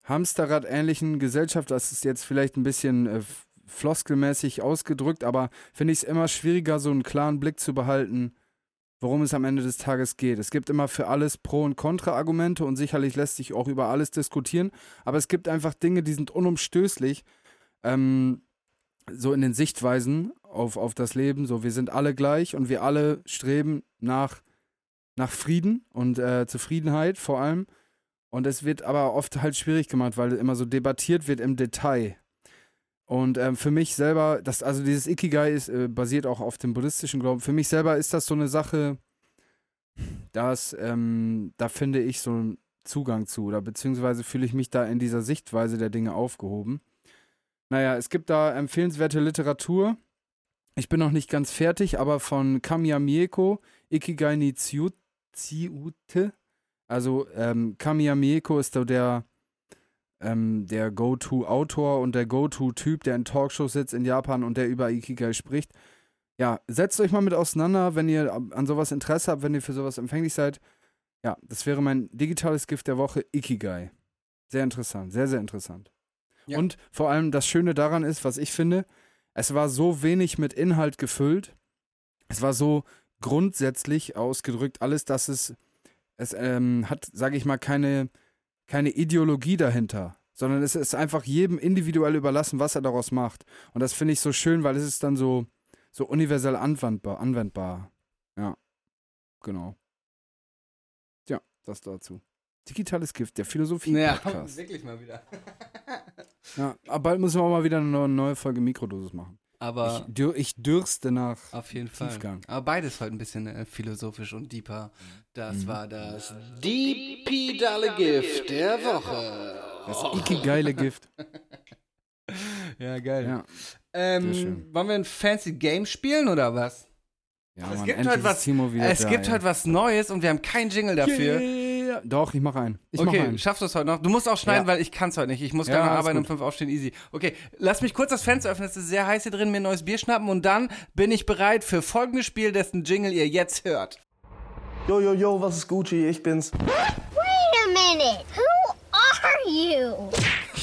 Hamsterrad-ähnlichen Gesellschaft, das ist jetzt vielleicht ein bisschen äh, floskelmäßig ausgedrückt, aber finde ich es immer schwieriger, so einen klaren Blick zu behalten, worum es am Ende des Tages geht. Es gibt immer für alles Pro- und Kontra-Argumente und sicherlich lässt sich auch über alles diskutieren, aber es gibt einfach Dinge, die sind unumstößlich. Ähm, so in den Sichtweisen auf, auf das Leben, so wir sind alle gleich und wir alle streben nach, nach Frieden und äh, Zufriedenheit vor allem. Und es wird aber oft halt schwierig gemacht, weil immer so debattiert wird im Detail. Und ähm, für mich selber, das, also dieses Ikigai ist, äh, basiert auch auf dem buddhistischen Glauben. Für mich selber ist das so eine Sache, dass, ähm, da finde ich so einen Zugang zu, oder beziehungsweise fühle ich mich da in dieser Sichtweise der Dinge aufgehoben. Naja, es gibt da empfehlenswerte Literatur. Ich bin noch nicht ganz fertig, aber von Kamiya Mieko, Ikigai ni. Also ähm, Kamiya Mieko ist so der, ähm, der Go-To-Autor und der Go-To-Typ, der in Talkshows sitzt in Japan und der über Ikigai spricht. Ja, setzt euch mal mit auseinander, wenn ihr an sowas Interesse habt, wenn ihr für sowas empfänglich seid. Ja, das wäre mein digitales Gift der Woche, Ikigai. Sehr interessant, sehr, sehr interessant. Ja. Und vor allem das Schöne daran ist, was ich finde, es war so wenig mit Inhalt gefüllt. Es war so grundsätzlich ausgedrückt, alles, dass es, es ähm, hat, sage ich mal, keine, keine Ideologie dahinter, sondern es ist einfach jedem individuell überlassen, was er daraus macht. Und das finde ich so schön, weil es ist dann so, so universell anwendbar, anwendbar. Ja, genau. Ja, das dazu. Digitales Gift, der Ja, Philosophie-Podcast. wirklich mal wieder. Ja, aber bald müssen wir auch mal wieder eine neue Folge Mikrodosis machen. Aber Ich, dür, ich dürste nach. auf jeden Fall. Tiefgang. Aber beides heute ein bisschen äh, philosophisch und deeper. Das Mhm. war das Digitale Gift der Woche. Das Ikigeile Gift. Ja, geil. Ja. Ähm, wollen wir ein fancy Game spielen oder was? Ja, es Mann, gibt heute was. Es gibt heute was Neues und wir haben keinen Jingle dafür. Yeah. Doch, ich mache einen. Ich mache okay, einen. schaffst du es heute noch? Du musst auch schneiden, Ja. weil ich kann es heute nicht. Ich muss Ja, noch alles arbeiten und gut. fünf aufstehen, easy. Okay, lass mich kurz das Fenster öffnen, es ist sehr heiß hier drin, mir ein neues Bier schnappen und dann bin ich bereit für folgendes Spiel, dessen Jingle ihr jetzt hört. Yo, yo, yo, was ist Gucci? Ich bin's. Wait a minute. Who are you?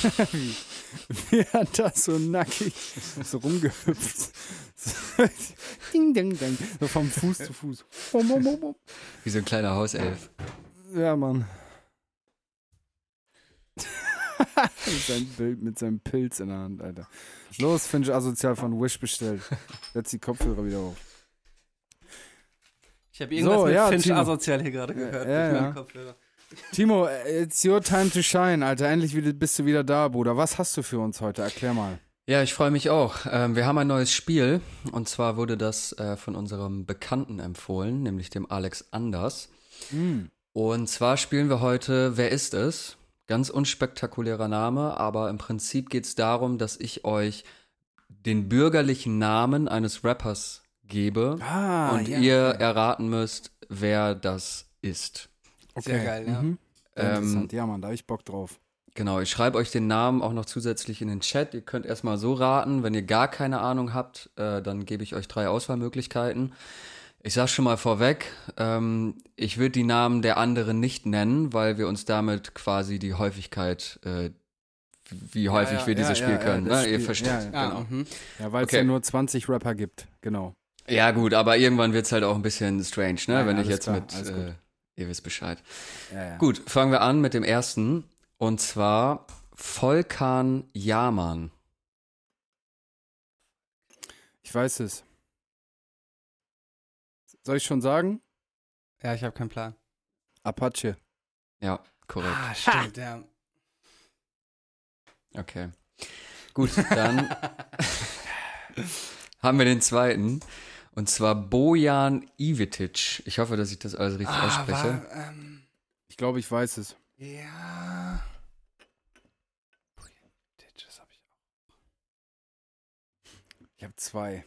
Wer hat da so nackig so rumgehüpft? So, ding, ding, ding. So vom Fuß zu Fuß. Wie so ein kleiner Hauself. Ja, Mann. mit seinem Bild, mit seinem Pilz in der Hand, Alter. Los, Finch asozial von Wish bestellt. Setz die Kopfhörer wieder auf. Ich habe irgendwas So, mit ja, Finch Timo. asozial hier gerade gehört. Ja, ja. Kopfhörer. Timo, it's your time to shine, Alter. Endlich bist du wieder da, Bruder. Was hast du für uns heute? Erklär mal. Ja, ich freue mich auch. Ähm, wir haben ein neues Spiel und zwar wurde das äh, von unserem Bekannten empfohlen, nämlich dem Alex Anders. Hm. Und zwar spielen wir heute Wer ist es? Ganz unspektakulärer Name, aber im Prinzip geht es darum, dass ich euch den bürgerlichen Namen eines Rappers gebe Ah, und ja, ihr okay. erraten müsst, wer das ist. Sehr geil, ja. Mhm. Ähm, interessant. Ja, Mann, da hab ich Bock drauf. Genau, ich schreibe euch den Namen auch noch zusätzlich in den Chat. Ihr könnt erstmal so raten. Wenn ihr gar keine Ahnung habt, äh, dann gebe ich euch drei Auswahlmöglichkeiten. Ich sag schon mal vorweg, ähm, ich würde die Namen der anderen nicht nennen, weil wir uns damit quasi die Häufigkeit, äh, wie häufig ja, wir ja, dieses ja, Spiel können. ne? Ihr Spiel, versteht. ja, Genau. mhm. Ja, weil es Okay. ja nur 20 Rapper gibt. Genau. Ja, gut, aber irgendwann wird es halt auch ein bisschen strange, ne? Wenn ich jetzt klar, mit. Äh, ihr wisst Bescheid. Gut, fangen wir an mit dem ersten. Und zwar Volkan Yaman. Ich weiß es. Soll ich schon sagen? Ja, ich habe keinen Plan. Apache. Ja, korrekt. Ah, stimmt, ja. Okay. Gut, dann haben wir den zweiten. Und zwar Bojan Ivitic. Ich hoffe, dass ich das alles richtig Ah, ausspreche. war, ähm, Ich glaube, ich weiß es. ja. Das hab ich auch. Ich habe zwei,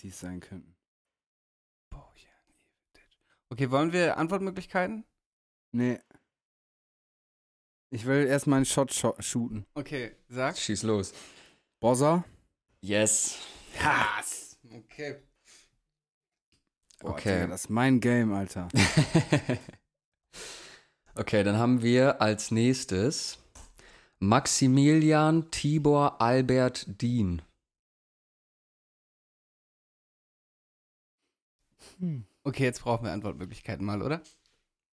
die es sein könnten. Okay, wollen wir Antwortmöglichkeiten? Nee. Ich will erst meinen Shot scho- shooten. Okay, sag. Schieß los. Bossa? Yes. Hass. Okay. Boah, Okay. Digga, das ist mein Game, Alter. okay, dann haben wir als nächstes Maximilian Tibor Albert Dien. Okay, jetzt brauchen wir Antwortmöglichkeiten mal, oder?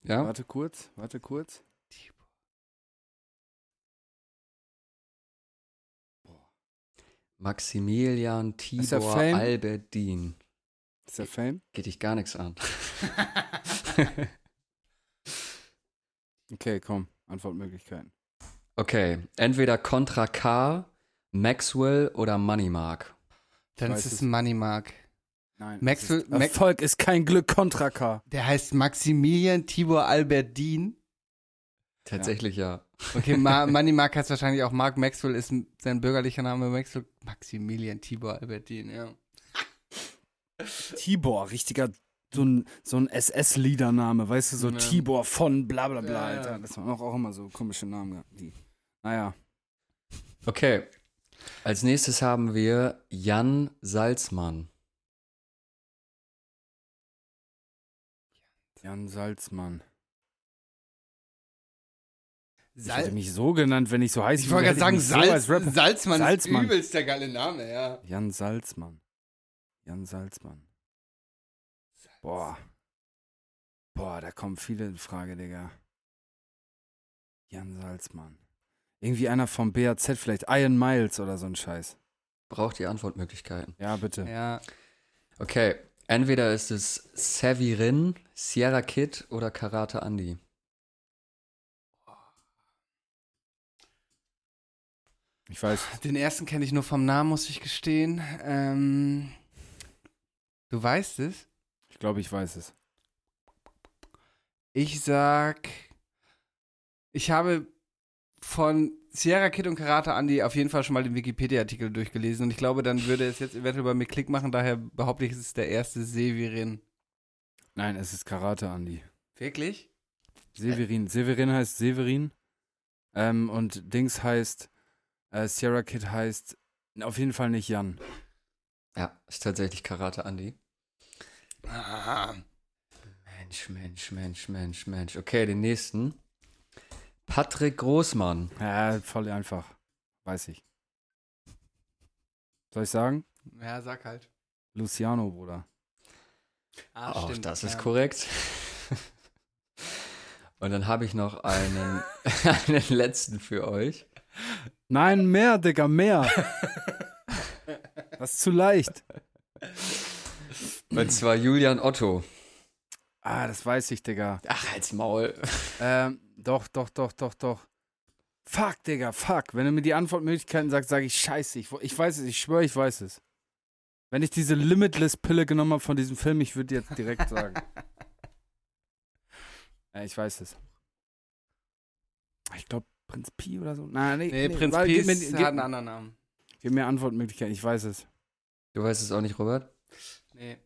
Ja? Warte kurz, warte kurz. Maximilian Tibor? Albert Dien. Ist der Fame? Geht dich gar nichts an. Okay, komm. Antwortmöglichkeiten. Okay, entweder Contra K, Maxwell oder Money Mark. Dann ist es es. Nein. Maxwell- ist, Erfolg ist kein Glück Contra K. Der heißt Maximilian Tibor Albert Dean. Tatsächlich ja. Okay, Ma Money Mark heißt wahrscheinlich auch Mark Maxwell, ist sein bürgerlicher Name Maxwell. Maximilian Tibor Albert Dean, ja. Tibor, richtiger, so ein, so ein SS-Liedername, weißt du, so Ja. Tibor von bla bla bla, Ja, ja. Alter. Das waren auch, auch immer so komische Namen. Die. Naja. Okay. Als nächstes haben wir Jan Salzmann. Jan Salzmann. Ich Sal hätte mich so genannt, wenn ich so heiß ich wollte gerade sagen, ich so Salz Rapper. Salzmann, Salzmann. ist übelst der geile Name, ja. Jan Salzmann. Jan Salzmann. Boah. Boah, da kommen viele in Frage, Digga. Jan Salzmann. Irgendwie einer vom BAZ, vielleicht Iron Miles oder so ein Scheiß. Braucht ihr Antwortmöglichkeiten? Ja, bitte. Ja, Okay. Entweder ist es Severin, Sierra Kid oder Karate Andy. Ich weiß. den ersten kenne ich nur vom Namen, muss ich gestehen. Ähm, du weißt es? Ich glaube, ich weiß es. Ich sag, ich habe von Sierra Kid und Karate Andy auf jeden Fall schon mal den Wikipedia-Artikel durchgelesen und ich glaube, dann würde es jetzt eventuell bei mir Klick machen, daher behaupte ich, es ist der erste Severin. Nein, es ist Karate Andy. Wirklich? Severin. Severin heißt Severin. Ähm, und Dings heißt, äh, Sierra Kid heißt auf jeden Fall nicht Jan. Ja, ist tatsächlich Karate Andy. Ah. Mensch, Mensch, Mensch, Mensch, Mensch. Okay, den nächsten. Patrick Großmann. Ja, voll einfach. Weiß ich. Soll ich sagen? Ja, sag halt. Luciano, Bruder. Ah, Auch das ist korrekt. Und dann habe ich noch einen, einen letzten für euch. Nein, mehr, Digga, mehr. das ist zu leicht. Und zwar Julian Otto. Ah, das weiß ich, Digga. Ach, als Maul. Ähm, doch, doch, doch, doch, doch. Fuck, Digga, fuck. Wenn du mir die Antwortmöglichkeiten sagst, sage ich scheiße. Ich, ich weiß es, ich schwöre, ich weiß es. Wenn ich diese Limitless-Pille genommen habe von diesem Film, ich würde jetzt direkt sagen. ja, ich weiß es. Ich glaube, Prinz Pi oder so. Nein, nee, Nee, Prinz warte, Pi ist- gib, hat einen anderen Namen. gib mir Antwortmöglichkeiten, ich weiß es. Du weißt es auch nicht, Robert? Nee.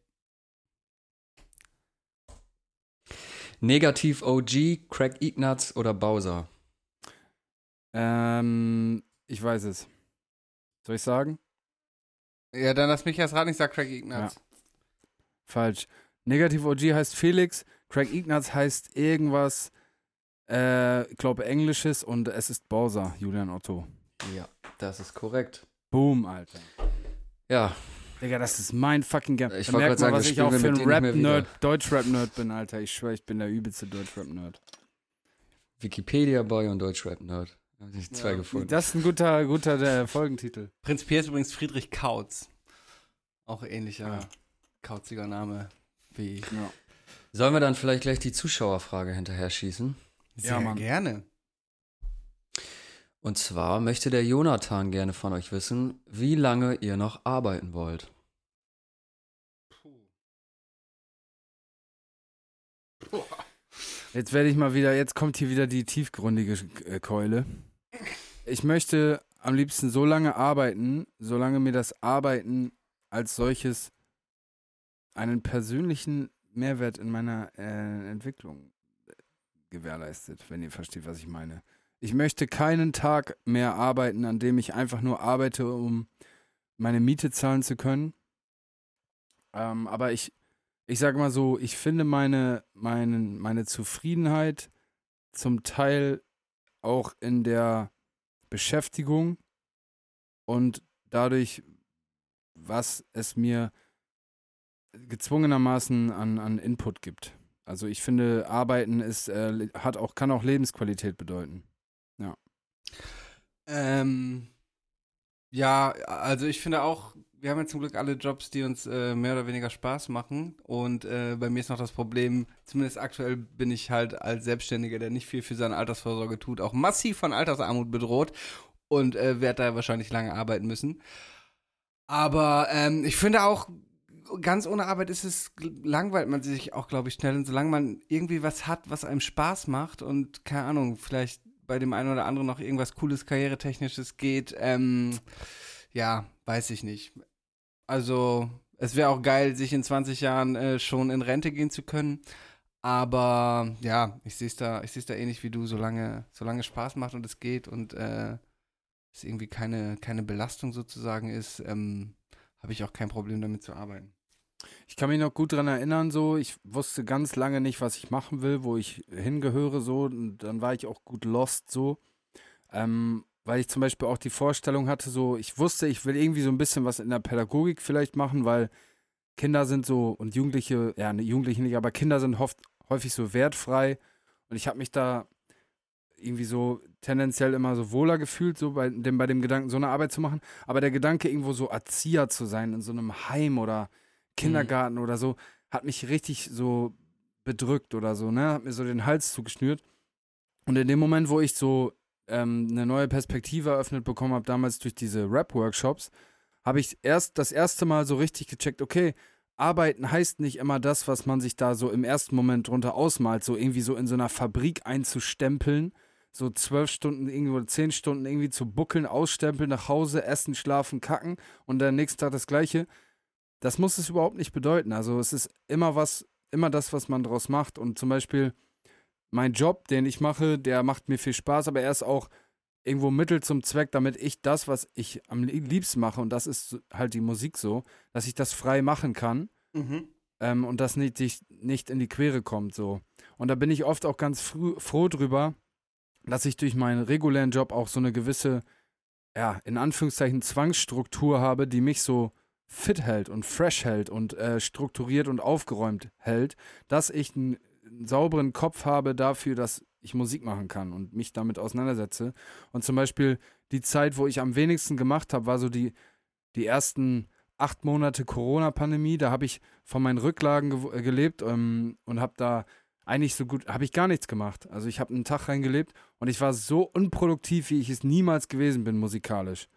Negativ OG, Craig Ignatz oder Bowser? Ähm, ich weiß es. Soll ich sagen? Ja, dann lass mich erst raten, ich sag Craig Ignatz. Falsch. Negativ OG heißt Felix, Craig Ignatz heißt irgendwas, äh, ich glaube Englisches und es ist Bowser, Julian Otto. Ja, das ist korrekt. Boom, Alter. Ja, Digga, das ist mein fucking Game. Ich Da wollte merkt man, sagen, was ich auch für ein Rap-Nerd, Deutsch-Rap-Nerd bin, Alter. Ich schwöre, ich bin der übelste Deutsch-Rap-Nerd. Wikipedia-Boy und Deutschrap-Nerd. Da habe ich zwei Ja, gefunden. Das ist ein guter, guter der Folgentitel. Prinz Pi ist übrigens Friedrich Kautz. Auch ähnlicher Ja. kauziger Name wie. Ja. Sollen wir dann vielleicht gleich die Zuschauerfrage hinterher schießen? Sehr Mann. gerne. Und zwar möchte der Jonathan gerne von euch wissen, wie lange ihr noch arbeiten wollt. Jetzt werde ich mal wieder, jetzt kommt hier wieder die tiefgründige äh, Keule. Ich möchte am liebsten so lange arbeiten, solange mir das Arbeiten als solches einen persönlichen Mehrwert in meiner äh, Entwicklung äh, gewährleistet, wenn ihr versteht, was ich meine. Ich möchte keinen Tag mehr arbeiten, an dem ich einfach nur arbeite, um meine Miete zahlen zu können. Ähm, aber ich, ich sage mal so, ich finde meine, meine, meine Zufriedenheit zum Teil auch in der Beschäftigung und dadurch, was es mir gezwungenermaßen an, an Input gibt. Also ich finde, Arbeiten ist, äh, hat auch, kann auch Lebensqualität bedeuten. Ähm, ja, also ich finde auch, wir haben ja zum Glück alle Jobs, die uns äh, mehr oder weniger Spaß machen. Und äh, bei mir ist noch das Problem, zumindest aktuell bin ich halt als Selbstständiger, der nicht viel für seine Altersvorsorge tut, auch massiv von Altersarmut bedroht und äh, werde da wahrscheinlich lange arbeiten müssen. Aber ähm, ich finde auch, ganz ohne Arbeit ist es, langweilt man sich auch, glaube ich, schnell. Und solange man irgendwie was hat, was einem Spaß macht und, keine Ahnung, vielleicht bei dem einen oder anderen noch irgendwas Cooles, Karrieretechnisches geht, ähm, ja, weiß ich nicht. Also, es wäre auch geil, sich in 20 Jahren äh, schon in Rente gehen zu können. Aber ja, ich sehe es da, ich sehe es da ähnlich wie du, solange, solange es Spaß macht und es geht und äh, es irgendwie keine, keine Belastung sozusagen ist, ähm, habe ich auch kein Problem damit zu arbeiten. Ich kann mich noch gut dran erinnern, so, ich wusste ganz lange nicht, was ich machen will, wo ich hingehöre, so, und dann war ich auch gut lost, so. Ähm, weil ich zum Beispiel auch die Vorstellung hatte, so, ich wusste, ich will irgendwie so ein bisschen was in der Pädagogik vielleicht machen, weil Kinder sind so, und Jugendliche, ja, ne, Jugendliche nicht, aber Kinder sind oft, häufig so wertfrei. Und ich habe mich da irgendwie so tendenziell immer so wohler gefühlt, so bei dem, bei dem Gedanken, so eine Arbeit zu machen. Aber der Gedanke, irgendwo so Erzieher zu sein, in so einem Heim oder Kindergarten oder so, hat mich richtig so bedrückt oder so, ne? Hat mir so den Hals zugeschnürt. Und in dem Moment, wo ich so ähm, eine neue Perspektive eröffnet bekommen habe, damals durch diese Rap-Workshops, habe ich erst das erste Mal so richtig gecheckt, okay, arbeiten heißt nicht immer das, was man sich da so im ersten Moment drunter ausmalt, so irgendwie so in so einer Fabrik einzustempeln, so zwölf Stunden irgendwo, zehn Stunden irgendwie zu buckeln, ausstempeln, nach Hause, essen, schlafen, kacken und dann nächsten Tag das Gleiche. Das muss es überhaupt nicht bedeuten. Also es ist immer was, immer das, was man draus macht. Und zum Beispiel mein Job, den ich mache, der macht mir viel Spaß, aber er ist auch irgendwo Mittel zum Zweck, damit ich das, was ich am liebsten mache, und das ist halt die Musik so, dass ich das frei machen kann Mhm. ähm, und das nicht, nicht- nicht in die Quere kommt so. Und da bin ich oft auch ganz früh, froh drüber, dass ich durch meinen regulären Job auch so eine gewisse, ja, in Anführungszeichen Zwangsstruktur habe, die mich so fit hält und fresh hält und äh, strukturiert und aufgeräumt hält, dass ich einen, sauberen Kopf habe dafür, dass ich Musik machen kann und mich damit auseinandersetze. Und zum Beispiel die Zeit, wo ich am wenigsten gemacht habe, war so die, die ersten acht Monate Corona-Pandemie. Da habe ich von meinen Rücklagen gew- äh, gelebt ähm, und habe da eigentlich so gut, habe ich gar nichts gemacht. Also ich habe einen Tag reingelebt und ich war so unproduktiv, wie ich es niemals gewesen bin musikalisch.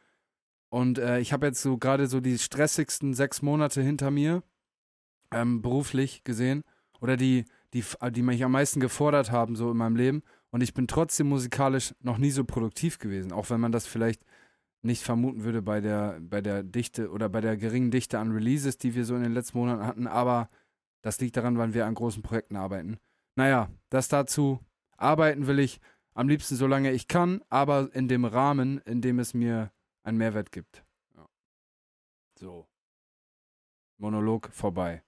Und äh, ich habe jetzt so gerade so die stressigsten sechs Monate hinter mir, ähm, beruflich gesehen, oder die, die, die mich am meisten gefordert haben, so in meinem Leben. Und ich bin trotzdem musikalisch noch nie so produktiv gewesen, auch wenn man das vielleicht nicht vermuten würde bei der, bei der Dichte oder bei der geringen Dichte an Releases, die wir so in den letzten Monaten hatten. Aber das liegt daran, weil wir an großen Projekten arbeiten. Naja, das dazu. Arbeiten will ich am liebsten, solange ich kann, aber in dem Rahmen, in dem es mir einen Mehrwert gibt. Ja. So. Monolog vorbei.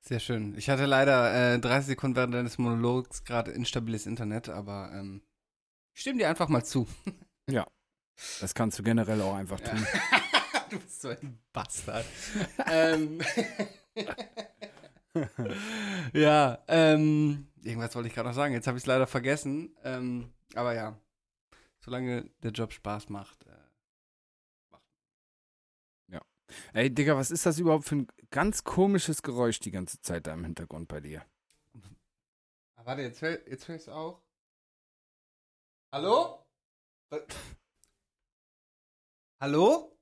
Sehr schön. Ich hatte leider äh, 30 Sekunden während deines Monologs gerade instabiles Internet, aber ähm, ich stimme dir einfach mal zu. Das kannst du generell auch einfach tun. du bist so ein Bastard. ähm, ja, ähm, irgendwas wollte ich gerade noch sagen. Jetzt habe ich es leider vergessen. Ähm, aber ja, solange der Job Spaß macht. Äh, Ey, Digga, was ist das überhaupt für ein ganz komisches Geräusch die ganze Zeit da im Hintergrund bei dir? Ah, warte, jetzt, hör, jetzt hör ich's auch. Hallo? Hallo?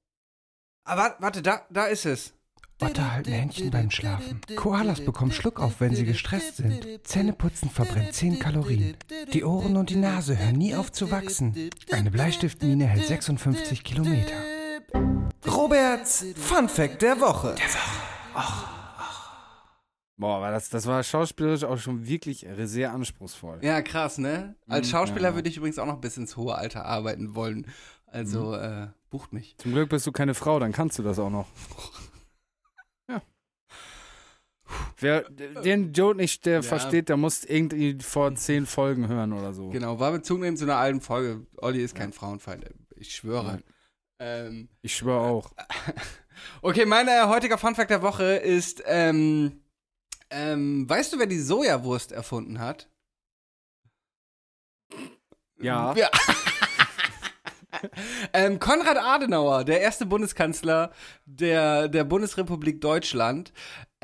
Ah, warte, warte da, da ist es. Otter halten Händchen beim Schlafen. Koalas bekommen Schluck auf, wenn sie gestresst sind. Zähneputzen verbrennt 10 Kalorien. Die Ohren und die Nase hören nie auf zu wachsen. Eine Bleistiftmine hält 56 Kilometer. Roberts Fun Fact der Woche. Boah, aber das, das war schauspielerisch auch schon wirklich sehr anspruchsvoll. Ja, krass, ne? Als Mhm, Schauspieler ja. würde ich übrigens auch noch bis ins hohe Alter arbeiten wollen. Also, Mhm. äh, bucht mich. Zum Glück bist du keine Frau, dann kannst du das auch noch. Ja. Wer den Joke nicht der Ja. versteht, der muss irgendwie vor zehn Folgen hören oder so. Genau, war Bezug nehmen zu einer alten Folge. Olli ist kein Frauenfeind, ich schwöre. Ähm, Ich schwöre auch. okay, mein äh, heutiger Funfact der Woche ist, ähm, ähm, weißt du, wer die Sojawurst erfunden hat? Ja. Ja. ähm, Konrad Adenauer, der erste Bundeskanzler der, der Bundesrepublik Deutschland,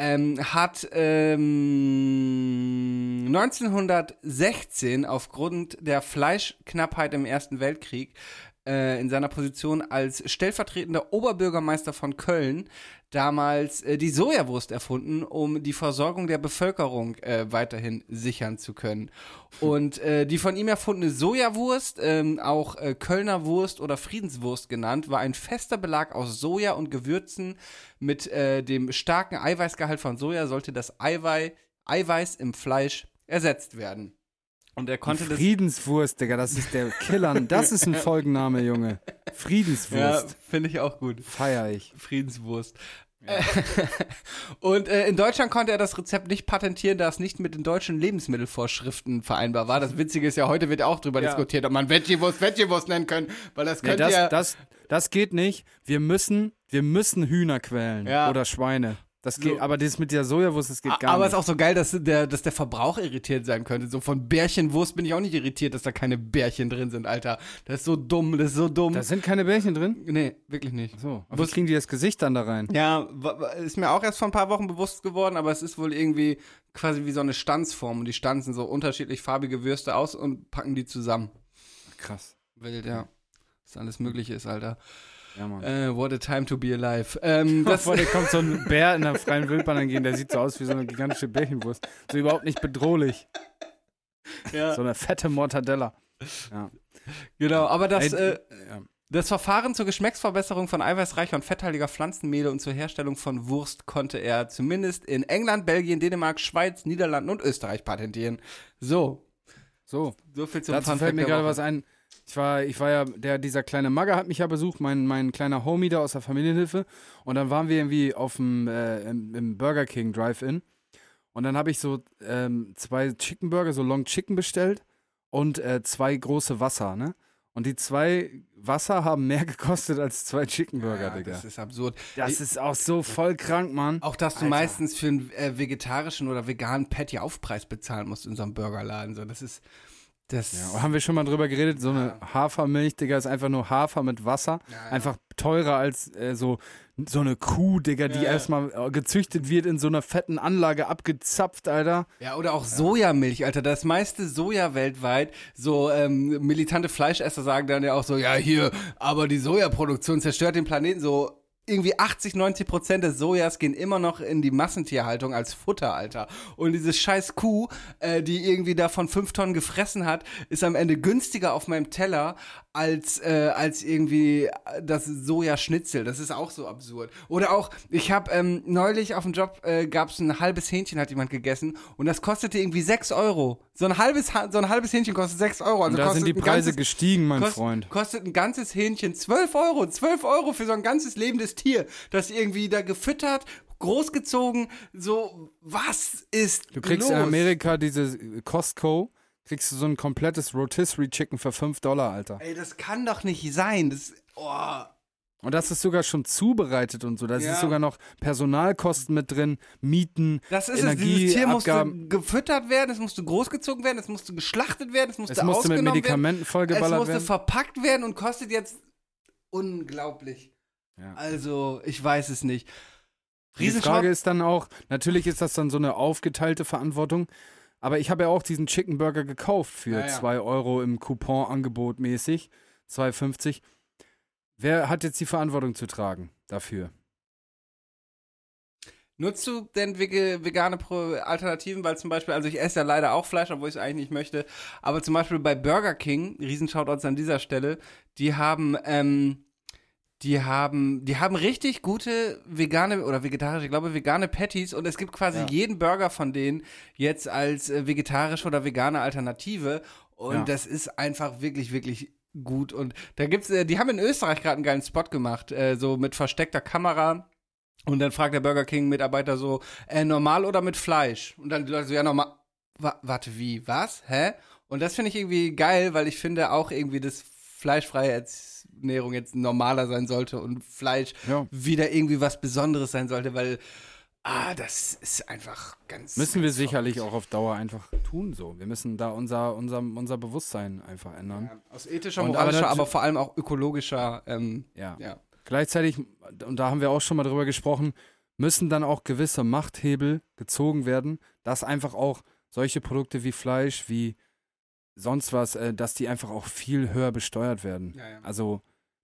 ähm, hat ähm, 1916 aufgrund der Fleischknappheit im Ersten Weltkrieg äh, in seiner Position als stellvertretender Oberbürgermeister von Köln damals äh, die Sojawurst erfunden, um die Versorgung der Bevölkerung äh, weiterhin sichern zu können. Und äh, die von ihm erfundene Sojawurst, ähm, auch äh, Kölner Wurst oder Friedenswurst genannt, war ein fester Belag aus Soja und Gewürzen. Mit äh, dem starken Eiweißgehalt von Soja sollte das Eiwei Eiweiß im Fleisch ersetzt werden. Und er konnte Die das Friedenswurst, Digga, das ist der Killer. Das ist ein Folgenname, Junge. ja, Friedenswurst. finde ich auch gut. Feier ich. Friedenswurst. Und äh, in Deutschland konnte er das Rezept nicht patentieren, da es nicht mit den deutschen Lebensmittelvorschriften vereinbar war. Das Witzige ist ja, heute wird auch drüber Ja. diskutiert, ob man Veggie-Wurst Veggie-Wurst nennen können, weil das Nee, könnte das, ja... das, das geht nicht. Wir müssen, wir müssen Hühner quälen. Ja. Oder Schweine. Das geht, So. aber das mit der Sojawurst, das geht gar aber es nicht. ist auch so geil, dass der, dass der Verbrauch irritiert sein könnte. So von Bärchenwurst bin ich auch nicht irritiert, dass da keine Bärchen drin sind, Alter. Das ist so dumm, das ist so dumm. da sind keine Bärchen drin? nee, wirklich nicht. So. Aber wie kriegen die das Gesicht dann da rein? Ja, ist mir auch erst vor ein paar Wochen bewusst geworden, aber es ist wohl irgendwie quasi wie so eine Stanzform und die stanzen so unterschiedlich farbige Würste aus und packen die zusammen. Krass. Wild, ja. Was alles Mögliche ist, Alter. Ja, Mann. Äh, what a time to be alive. Ähm, das, Vor dir kommt so ein Bär in der freien Wildbahn entgegen, der sieht so aus wie so eine gigantische Bärchenwurst. So überhaupt nicht bedrohlich. Ja. So eine fette Mortadella. Ja. Genau, aber das, äh, das Verfahren zur Geschmacksverbesserung von eiweißreicher und fetthaltiger Pflanzenmehle und zur Herstellung von Wurst konnte er zumindest in England, Belgien, Dänemark, Schweiz, Niederlanden und Österreich patentieren. So, So, so viel zum dazu Fun fällt mir gerade was ein. Ich war, ich war ja, der, dieser kleine Magger hat mich ja besucht, mein, mein kleiner Homie da aus der Familienhilfe. Und dann waren wir irgendwie auf dem, äh, im, im Burger King Drive-In. Und dann habe ich so ähm, zwei Chicken Burger, so Long Chicken bestellt und äh, zwei große Wasser, ne? Und die zwei Wasser haben mehr gekostet als zwei Chicken Burger, ja, Digga. das ist absurd. Das ist auch so voll krank, Mann. Auch, dass du Alter. meistens für einen äh, vegetarischen oder veganen Patty Aufpreis bezahlen musst in so einem Burgerladen. So, das ist, das, Ja, haben wir schon mal drüber geredet? So eine Hafermilch, Digga, ist einfach nur Hafer mit Wasser. Einfach teurer als äh, so, so eine Kuh, Digga, die erstmal äh, gezüchtet wird in so einer fetten Anlage, abgezapft, Alter. Ja, oder auch Sojamilch, Alter. Das meiste Soja weltweit, so ähm, militante Fleischesser sagen dann ja auch so, ja, hier, aber die Sojaproduktion zerstört den Planeten so. Irgendwie 80, 90 Prozent des Sojas gehen immer noch in die Massentierhaltung als Futter, Alter. Und diese scheiß Kuh, äh, die irgendwie davon fünf Tonnen gefressen hat, ist am Ende günstiger auf meinem Teller als, äh, als irgendwie das Sojaschnitzel. Das ist auch so absurd. Oder auch, ich habe ähm, neulich auf dem Job äh, gab es ein halbes Hähnchen, hat jemand gegessen und das kostete irgendwie 6 Euro. So ein halbes, Ha- so ein halbes Hähnchen kostet 6 Euro. Also Und da sind die Preise ganzes, gestiegen, mein kost, Freund. Kostet ein ganzes Hähnchen 12 Euro. 12 Euro für so ein ganzes lebendes Tier, das irgendwie da gefüttert, großgezogen, so, was ist Du kriegst los? in Amerika diese äh, Costco, kriegst du so ein komplettes Rotisserie Chicken für 5 Dollar, Alter. Ey, das kann doch nicht sein. Das, oh. Und das ist sogar schon zubereitet und so. Da Ja. ist sogar noch Personalkosten mit drin, Mieten, Das ist es, dieses Tier musste Energieabgaben. gefüttert werden, es musste großgezogen werden, es musste geschlachtet werden, es musste, Es musste mit Medikamenten werden, vollgeballert es musste werden. verpackt werden und kostet jetzt unglaublich. Ja. Also, ich weiß es nicht. Die Frage ist dann auch, natürlich ist das dann so eine aufgeteilte Verantwortung, aber ich habe ja auch diesen Chicken Burger gekauft für Ja, ja. 2 Euro im Couponangebot mäßig, 2,50. Wer hat jetzt die Verantwortung zu tragen dafür? Nutzt du denn vegane Alternativen? Weil zum Beispiel, also ich esse ja leider auch Fleisch, obwohl ich es eigentlich nicht möchte. Aber zum Beispiel bei Burger King, Riesenshoutouts an dieser Stelle, die haben, ähm, die haben, die haben richtig gute vegane oder vegetarische, ich glaube vegane Patties und es gibt quasi Ja. jeden Burger von denen jetzt als äh, vegetarische oder vegane Alternative und Ja. das ist einfach wirklich, wirklich gut und da gibt's, äh, die haben in Österreich gerade einen geilen Spot gemacht, äh, so mit versteckter Kamera und dann fragt der Burger King-Mitarbeiter so, äh, normal oder mit Fleisch? Und dann die Leute so, ja, normal. Wa warte, wie? Was? Hä? Und das finde ich irgendwie geil, weil ich finde auch irgendwie, dass fleischfreie Ernährung jetzt normaler sein sollte und Fleisch Ja. wieder irgendwie was Besonderes sein sollte, weil, ah, das ist einfach ganz. Müssen wir ganz sicherlich auch auf Dauer einfach tun so. Wir müssen da unser, unser, unser Bewusstsein einfach ändern. verrückt. Aus ethischer, Und moralischer, aber vor allem auch ökologischer, ähm, Ja. ja. Gleichzeitig, und da haben wir auch schon mal drüber gesprochen, müssen dann auch gewisse Machthebel gezogen werden, dass einfach auch solche Produkte wie Fleisch, wie sonst was, äh, dass die einfach auch viel höher besteuert werden. Ja, ja. Also,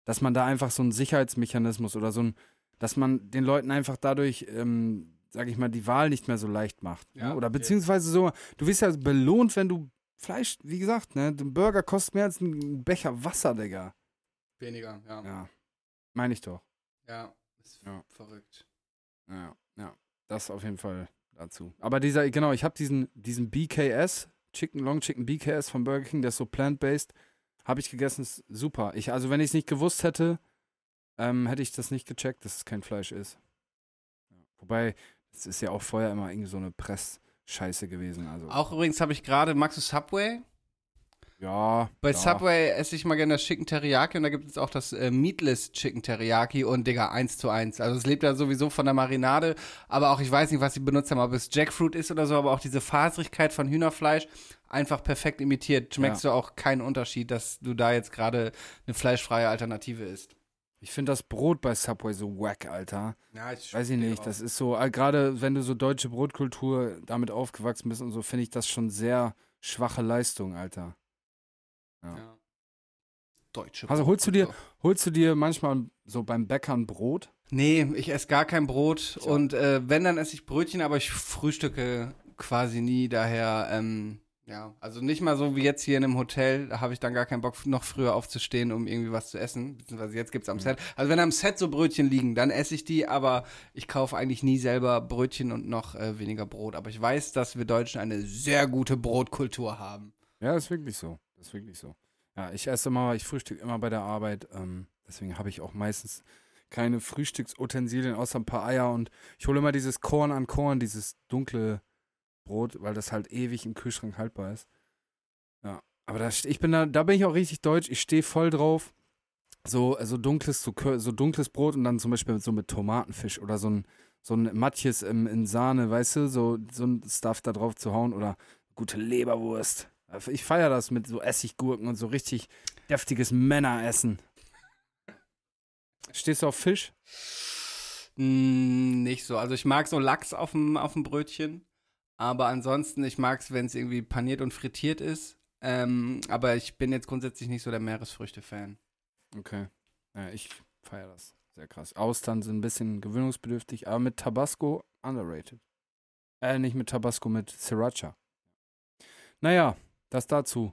dass man da einfach so einen Sicherheitsmechanismus oder so ein, dass man den Leuten einfach dadurch, ähm, sag ich mal, die Wahl nicht mehr so leicht macht. Ja, ne? Oder okay. beziehungsweise so, du wirst ja belohnt, wenn du Fleisch, wie gesagt, ne, ein Burger kostet mehr als ein Becher Wasser, Digga. Weniger, ja. Ja. Ja. Meine ich doch. Ist Ja. verrückt. Ja, ja. Das auf jeden Fall dazu. Aber dieser, genau, ich habe diesen, diesen BKS, Chicken Long Chicken BKS von Burger King, der ist so plant-based, habe ich gegessen, ist super. Ich, also wenn ich es nicht gewusst hätte, ähm, hätte ich das nicht gecheckt, dass es kein Fleisch ist. Ja. Wobei, es ist ja auch vorher immer irgendwie so eine Press-Scheiße gewesen. Also, Auch übrigens habe ich gerade, magst du Subway? ja. Bei ja. Subway esse ich mal gerne das Chicken Teriyaki und da gibt es auch das äh, Meatless Chicken Teriyaki und Digga, eins zu eins. Also es lebt ja sowieso von der Marinade, aber auch, ich weiß nicht, was sie benutzt haben, ob es Jackfruit ist oder so, aber auch diese Faserigkeit von Hühnerfleisch einfach perfekt imitiert. Schmeckst du auch keinen Unterschied, dass du da jetzt gerade eine fleischfreie Alternative isst. Ich finde das Brot bei Subway so wack, Alter. Ja, ich Weiß ich nicht, das ist so, äh, gerade wenn du so deutsche Brotkultur damit aufgewachsen bist und so, finde ich das schon sehr schwache Leistung, Alter. ja. Deutsche Also holst du dir, holst du dir manchmal so beim Bäckern Brot? Nee, ich esse gar kein Brot und äh, wenn, dann esse ich Brötchen, aber ich frühstücke quasi nie, daher, ähm, Ja, also nicht mal so wie jetzt hier in einem Hotel, da habe ich dann gar keinen Bock, noch früher aufzustehen, um irgendwie was zu essen. Beziehungsweise jetzt gibt's am Set. Also wenn am Set so Brötchen liegen, dann esse ich die, aber ich kaufe eigentlich nie selber Brötchen und noch äh, weniger Brot. Aber ich weiß, dass wir Deutschen eine sehr gute Brotkultur haben. Ja, ist wirklich so. Das ist wirklich so. Ja, ich esse immer, ich frühstücke immer bei der Arbeit. Ähm, deswegen habe ich auch meistens keine Frühstücksutensilien außer ein paar Eier und ich hole immer dieses Korn an Korn, dieses dunkle Brot, weil das halt ewig im Kühlschrank haltbar ist. Ja, aber da, ich bin da, da bin ich auch richtig deutsch. Ich stehe voll drauf. So, so dunkles, so, so dunkles Brot und dann zum Beispiel so mit Tomatenfisch oder so ein, so ein Matjes im, in Sahne, weißt du, so, so ein Stuff da drauf zu hauen oder gute Leberwurst. Ich feiere das mit so Essiggurken und so richtig deftiges Männeressen. Stehst du auf Fisch? Mm, nicht so. Also ich mag so Lachs auf dem, auf dem Brötchen. Aber ansonsten, ich mag es, wenn es irgendwie paniert und frittiert ist. Ähm, aber ich bin jetzt grundsätzlich nicht so der Meeresfrüchte-Fan. Okay. Ja, ich feiere das. Sehr krass. Austern sind ein bisschen gewöhnungsbedürftig, aber mit Tabasco underrated. Äh, nicht mit Tabasco, mit Sriracha. Naja, das dazu.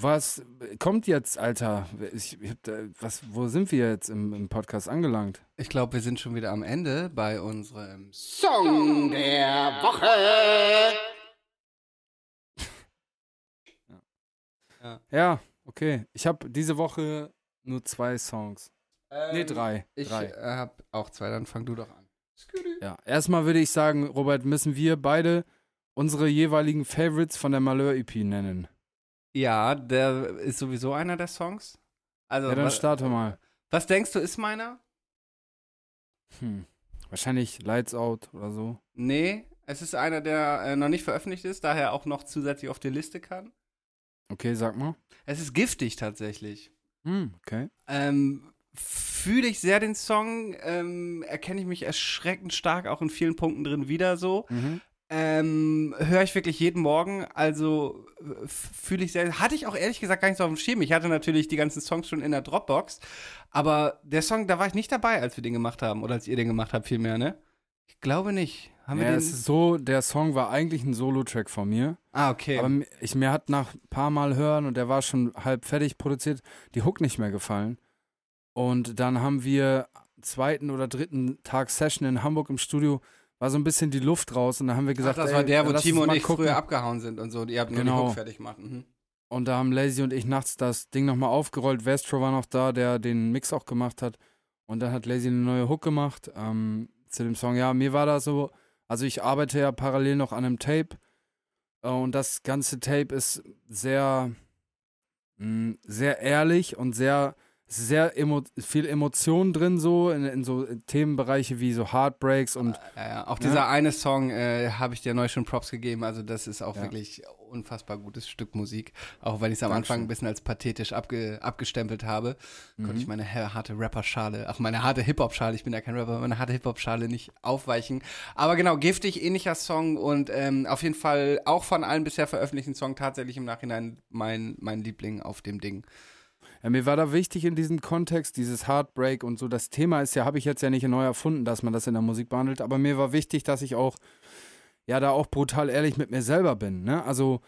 Was kommt jetzt, Alter? Ich, ich da, was, wo sind wir jetzt im, im Podcast angelangt? Ich glaube, wir sind schon wieder am Ende bei unserem Song der Woche. Ja, okay. Ich habe diese Woche nur zwei Songs. nee, drei. Ähm, Ich drei. äh, habe auch zwei, dann fang du doch an. Ja, erstmal würde ich sagen, Robert, müssen wir beide unsere jeweiligen Favorites von der Malheur EP nennen. Ja, der ist sowieso einer der Songs. Also, Ja, dann was, starte mal. was denkst du, ist meiner? Hm. Wahrscheinlich Lights Out oder so. Nee, es ist einer, der äh, noch nicht veröffentlicht ist, daher auch noch zusätzlich auf die Liste kann. Okay, sag mal. Es ist giftig tatsächlich. Hm, okay. Ähm, Fühle ich sehr den Song, ähm, erkenne ich mich erschreckend stark auch in vielen Punkten drin wieder so. Mhm. Ähm, höre ich wirklich jeden Morgen, also äh, fühle ich sehr. Hatte ich auch ehrlich gesagt gar nicht so auf dem Schirm. Ich hatte natürlich die ganzen Songs schon in der Dropbox, aber der Song, da war ich nicht dabei, als wir den gemacht haben oder als ihr den gemacht habt, vielmehr, ne? Ich glaube nicht. Haben ja, wir den? es ist so, der Song war eigentlich ein Solo-Track von mir. ah, okay. Aber ich, mir hat nach ein paar Mal hören und der war schon halb fertig produziert, die Hook nicht mehr gefallen. Und dann haben wir zweiten oder dritten Tag Session in Hamburg im Studio, war so ein bisschen die Luft raus und dann haben wir Ach, gesagt, das ey, war der, wo lass Timo und ich gucken. früher abgehauen sind und so. Ihr habt nur Genau. die Hook fertig gemacht. Mhm. Und da haben Lazy und ich nachts das Ding nochmal aufgerollt. Vestro war noch da, der den Mix auch gemacht hat. Und dann hat Lazy eine neue Hook gemacht ähm, zu dem Song. Ja, mir war da so, also ich arbeite ja parallel noch an einem Tape. Äh, und das ganze Tape ist sehr, mh, sehr ehrlich und sehr, sehr emo viel Emotion drin, so in, in so Themenbereiche wie so Heartbreaks und Ja, ja. Auch Ja. dieser eine Song äh, habe ich dir neu schon Props gegeben. Also, das ist auch wirklich unfassbar gutes Stück Musik. Auch wenn ich es am Dankeschön. Anfang ein bisschen als pathetisch abge abgestempelt habe, konnte Mhm. ich meine ha- harte Rapper-Schale, ach, meine harte Hip-Hop-Schale, ich bin ja kein Rapper, meine harte Hip-Hop-Schale nicht aufweichen. Aber genau, giftig, ähnlicher Song und ähm, auf jeden Fall auch von allen bisher veröffentlichten Songs tatsächlich im Nachhinein mein, mein Liebling auf dem Ding. Ja, mir war da wichtig in diesem Kontext, dieses Heartbreak und so. Das Thema ist ja, habe ich jetzt ja nicht neu erfunden, dass man das in der Musik behandelt, aber mir war wichtig, dass ich auch, ja, da auch brutal ehrlich mit mir selber bin, ne? Also,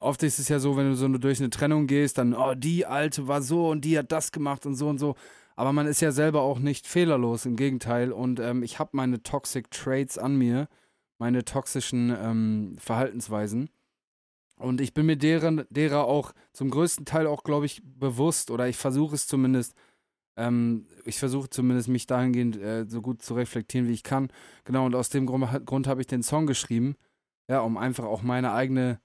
oft ist es ja so, wenn du so durch eine Trennung gehst, dann, oh, die Alte war so und die hat das gemacht und so und so. Aber man ist ja selber auch nicht fehlerlos, im Gegenteil. Und ähm, ich habe meine Toxic Traits an mir, meine toxischen ähm, Verhaltensweisen. Und ich bin mir deren, derer auch zum größten Teil auch, glaube ich, bewusst oder ich versuche es zumindest, ähm, ich versuche zumindest mich dahingehend äh, so gut zu reflektieren, wie ich kann. Genau, und aus dem Grund, Grund habe ich den Song geschrieben, ja, um einfach auch meine eigene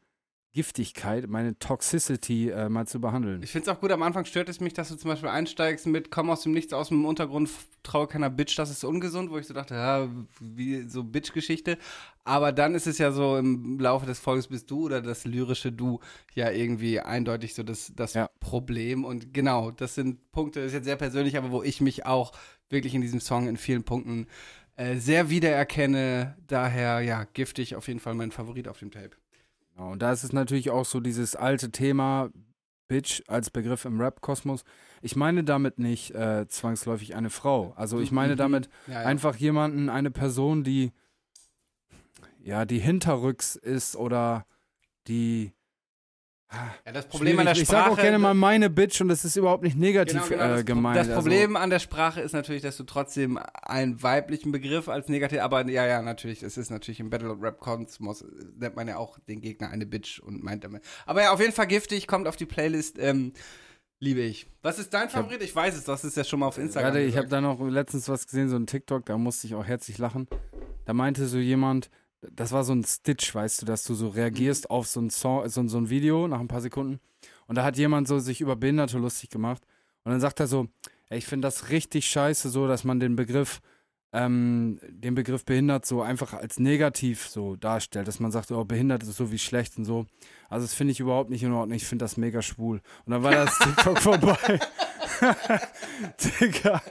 Giftigkeit, meine Toxicity äh, mal zu behandeln. Ich finde es auch gut, am Anfang stört es mich, dass du zum Beispiel einsteigst mit komm aus dem Nichts, aus dem Untergrund, traue keiner Bitch, das ist ungesund, wo ich so dachte, ja, wie so Bitch-Geschichte. Aber dann ist es ja so, im Laufe des Folges bist du oder das lyrische Du ja irgendwie eindeutig so das, das Ja. Problem. Und genau, das sind Punkte, das ist jetzt sehr persönlich, aber wo ich mich auch wirklich in diesem Song in vielen Punkten äh, sehr wiedererkenne. Daher, ja, giftig auf jeden Fall mein Favorit auf dem Tape. Genau, und da ist es natürlich auch so dieses alte Thema Bitch als Begriff im Rap-Kosmos. Ich meine damit nicht äh, zwangsläufig eine Frau. Also ich meine Mhm. damit Ja, ja. einfach jemanden, eine Person, die ja, die hinterrücks ist oder die. Ja, das Problem an der ich, ich Sprache. sag auch gerne mal meine Bitch und das ist überhaupt nicht negativ Genau, genau, äh, gemeint. das Also- Problem an der Sprache ist natürlich, dass du trotzdem einen weiblichen Begriff als negativ, aber ja, ja, natürlich, es ist natürlich im Battle Rap Kosmos äh, nennt man ja auch den Gegner eine Bitch und meint damit. Aber ja, auf jeden Fall giftig, kommt auf die Playlist, ähm, liebe ich. Was ist dein Favorit? Ich weiß es, das ist ja schon mal auf Instagram. Warte, ich habe da noch letztens was gesehen, so ein TikTok, da musste ich auch herzlich lachen. Da meinte so jemand, das war so ein Stitch, weißt du, dass du so reagierst auf so ein, Song, so, ein- so ein Video nach ein paar Sekunden. Und da hat jemand so sich über Behinderte lustig gemacht. Und dann sagt er so, ey, ich finde das richtig scheiße, so, dass man den Begriff, ähm, den Begriff behindert so einfach als negativ so darstellt, dass man sagt, oh, behindert ist so wie schlecht und so. Also das finde ich überhaupt nicht in Ordnung. Ich finde das mega schwul. Und dann war das TikTok vorbei. Dicker,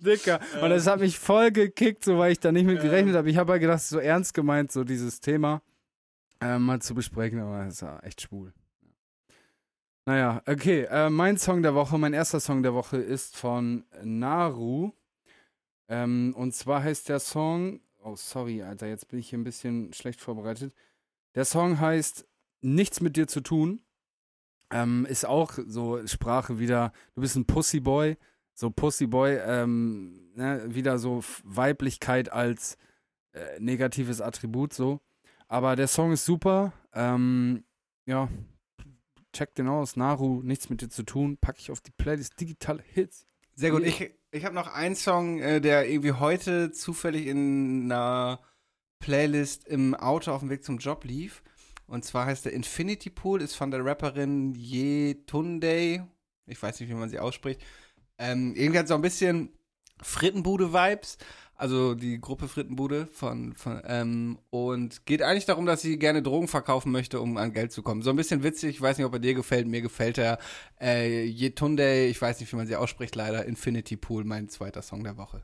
Dicker. Und das hat mich voll gekickt, so weil ich da nicht mit gerechnet habe. Ich habe halt gedacht, so ernst gemeint, so dieses Thema äh, mal zu besprechen, aber es war echt schwul. Naja, okay. Äh, mein Song der Woche, mein erster Song der Woche ist von Naru. Ähm, und zwar heißt der Song. Oh, sorry, Alter, jetzt bin ich hier ein bisschen schlecht vorbereitet. Der Song heißt Nichts mit dir zu tun. Ähm, ist auch so Sprache wieder, du bist ein Pussyboy, so Pussyboy, ähm, ne, wieder so Weiblichkeit als äh, negatives Attribut so. Aber der Song ist super. Ähm, ja, check den aus. Naru, nichts mit dir zu tun. Packe ich auf die Playlist digitale Hits. Sehr gut. Ich, ich habe noch einen Song, äh, der irgendwie heute zufällig in einer Playlist im Auto auf dem Weg zum Job lief. Und zwar heißt der Infinity Pool, ist von der Rapperin Yetunde. Ich weiß nicht, wie man sie ausspricht. Ähm, irgendwie hat so ein bisschen Frittenbude-Vibes. Also die Gruppe Frittenbude von, von ähm, und geht eigentlich darum, dass sie gerne Drogen verkaufen möchte, um an Geld zu kommen. So ein bisschen witzig, ich weiß nicht, ob er dir gefällt, mir gefällt er. Äh, Yetunde, ich weiß nicht, wie man sie ausspricht, leider. Infinity Pool, mein zweiter Song der Woche.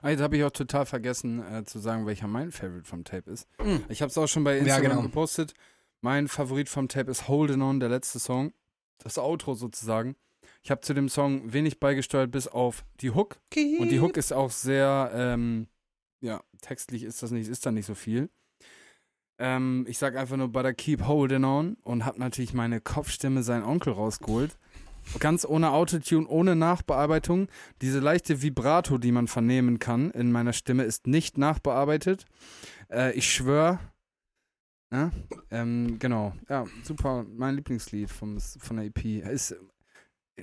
Ah, jetzt habe ich auch total vergessen äh, zu sagen, welcher mein Favorite vom Tape ist. Mm. Ich habe es auch schon bei Ja, Instagram genau. gepostet. Mein Favorit vom Tape ist Holding On, der letzte Song. Das Outro sozusagen. Ich habe zu dem Song wenig beigesteuert, bis auf die Hook. Und die Hook ist auch sehr, ähm, ja, textlich ist das nicht, ist da nicht so viel. Ähm, ich sag einfach nur, but I keep holding on und hab natürlich meine Kopfstimme sein Onkel rausgeholt. Ganz ohne Autotune, ohne Nachbearbeitung. Diese leichte Vibrato, die man vernehmen kann in meiner Stimme, ist nicht nachbearbeitet. Äh, ich schwöre. Ja, ähm, genau. Ja, super. Mein Lieblingslied vom, von der EP. Ist,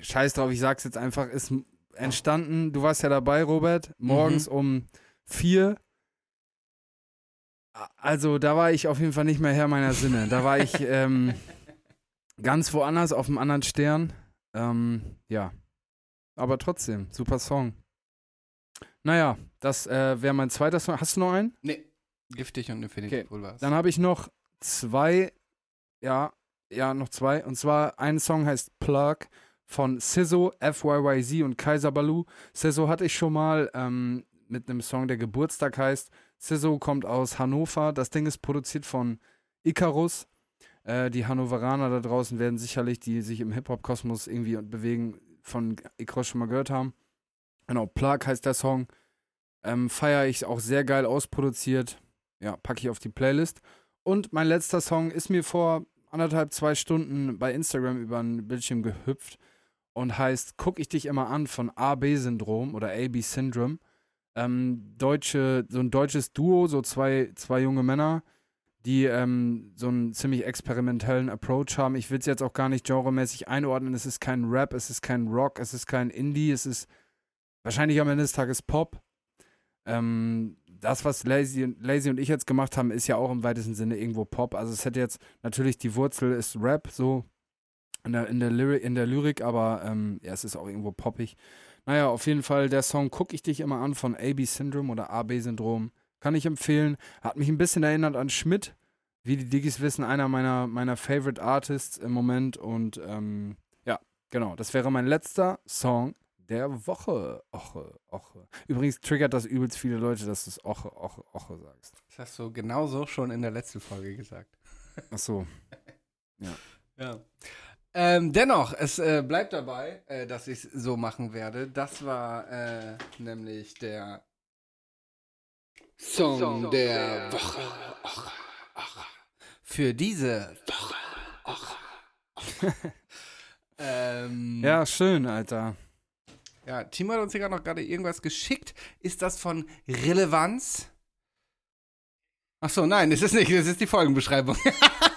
scheiß drauf, ich sag's jetzt einfach, ist entstanden. Du warst ja dabei, Robert. Morgens um vier. Also, da war ich auf jeden Fall nicht mehr Herr meiner Sinne. Da war ich ähm, ganz woanders, auf einem anderen Stern. Ähm, ja. Aber trotzdem, super Song. Naja, das äh, wäre mein zweiter Song. Hast du noch einen? Nee, giftig und Infinity Okay, war's. Dann habe ich noch zwei, ja, ja, noch zwei. Und zwar ein Song heißt Plug von Sizzo, FYYZ und Kaiser Balu. Sizzo hatte ich schon mal ähm, mit einem Song, der Geburtstag heißt. Sizzo kommt aus Hannover. Das Ding ist produziert von Icarus. Äh, die Hannoveraner da draußen werden sicherlich, die sich im Hip-Hop-Kosmos irgendwie bewegen, von Icarus schon mal gehört haben. Genau, Plug heißt der Song. Ähm, Feiere ich auch sehr geil ausproduziert. Ja, packe ich auf die Playlist. Und mein letzter Song ist mir vor anderthalb, zwei Stunden bei Instagram über ein Bildschirm gehüpft und heißt Guck ich dich immer an von AB-Syndrom oder AB-Syndrome. Ähm, deutsche, so ein deutsches Duo, so zwei, zwei junge Männer, die ähm, so einen ziemlich experimentellen Approach haben. Ich will es jetzt auch gar nicht genremäßig einordnen. Es ist kein Rap, es ist kein Rock, es ist kein Indie, es ist wahrscheinlich am Ende des Tages Pop. Ähm, das, was Lazy, Lazy und ich jetzt gemacht haben, ist ja auch im weitesten Sinne irgendwo Pop. Also es hätte jetzt natürlich die Wurzel ist Rap, so in der, in der, Lyri in der Lyrik, aber ähm, ja, es ist auch irgendwo poppig. Naja, auf jeden Fall der Song Guck ich dich immer an von AB Syndrome oder AB Syndrom. Kann ich empfehlen. Hat mich ein bisschen erinnert an Schmidt. Wie die Diggis wissen, einer meiner, meiner Favorite Artists im Moment. Und ähm, ja, genau. Das wäre mein letzter Song der Woche. Oche, Oche. Übrigens triggert das übelst viele Leute, dass du es Oche, Oche, Oche sagst. Das hast du genauso schon in der letzten Folge gesagt. Ach so. Ja. Ähm, dennoch, es äh, bleibt dabei, äh, dass ich es so machen werde. Das war äh, nämlich der Song, der, Woche. Woche, Woche. Für diese Woche. ähm, Ja, schön, Alter. ja, Timo hat uns hier gerade noch gerade irgendwas geschickt. Ist das von Relevanz? Ach so, nein, das ist nicht. Das ist die Folgenbeschreibung.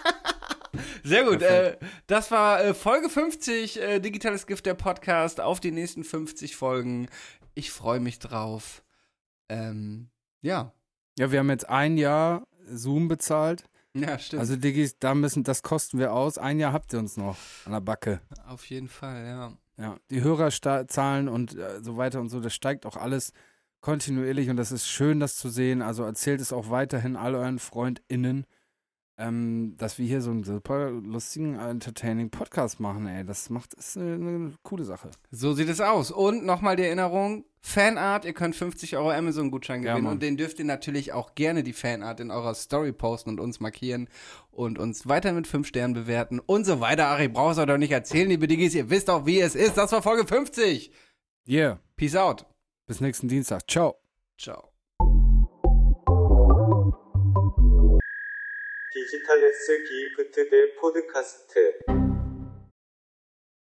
Sehr gut. Äh, das war äh, Folge 50, äh, Digitales Gift, der Podcast. Auf die nächsten 50 Folgen. Ich freue mich drauf. Ähm, ja. Ja, wir haben jetzt ein Jahr Zoom bezahlt. Ja, stimmt. Also, Diggis, da müssen, das kosten wir aus. Ein Jahr habt ihr uns noch an der Backe. Auf jeden Fall, ja. Ja, die Hörerzahlen und äh, so weiter und so, das steigt auch alles kontinuierlich und das ist schön, das zu sehen. Also erzählt es auch weiterhin all euren FreundInnen, ähm, dass wir hier so einen super lustigen, entertaining Podcast machen, ey. Das macht, ist eine, eine coole Sache. So sieht es aus. Und nochmal die Erinnerung: Fanart, ihr könnt 50 Euro Amazon-Gutschein Ja, gewinnen. Mann. und den dürft ihr natürlich auch gerne die Fanart in eurer Story posten und uns markieren und uns weiter mit 5 Sternen bewerten und so weiter. Ach, ich brauch's euch doch nicht erzählen, liebe Diggis. Ihr wisst auch, wie es ist. Das war Folge 50. Yeah, Peace out. bis nächsten Dienstag. Ciao. Ciao. 디지털레스 기프트 대 포드카스트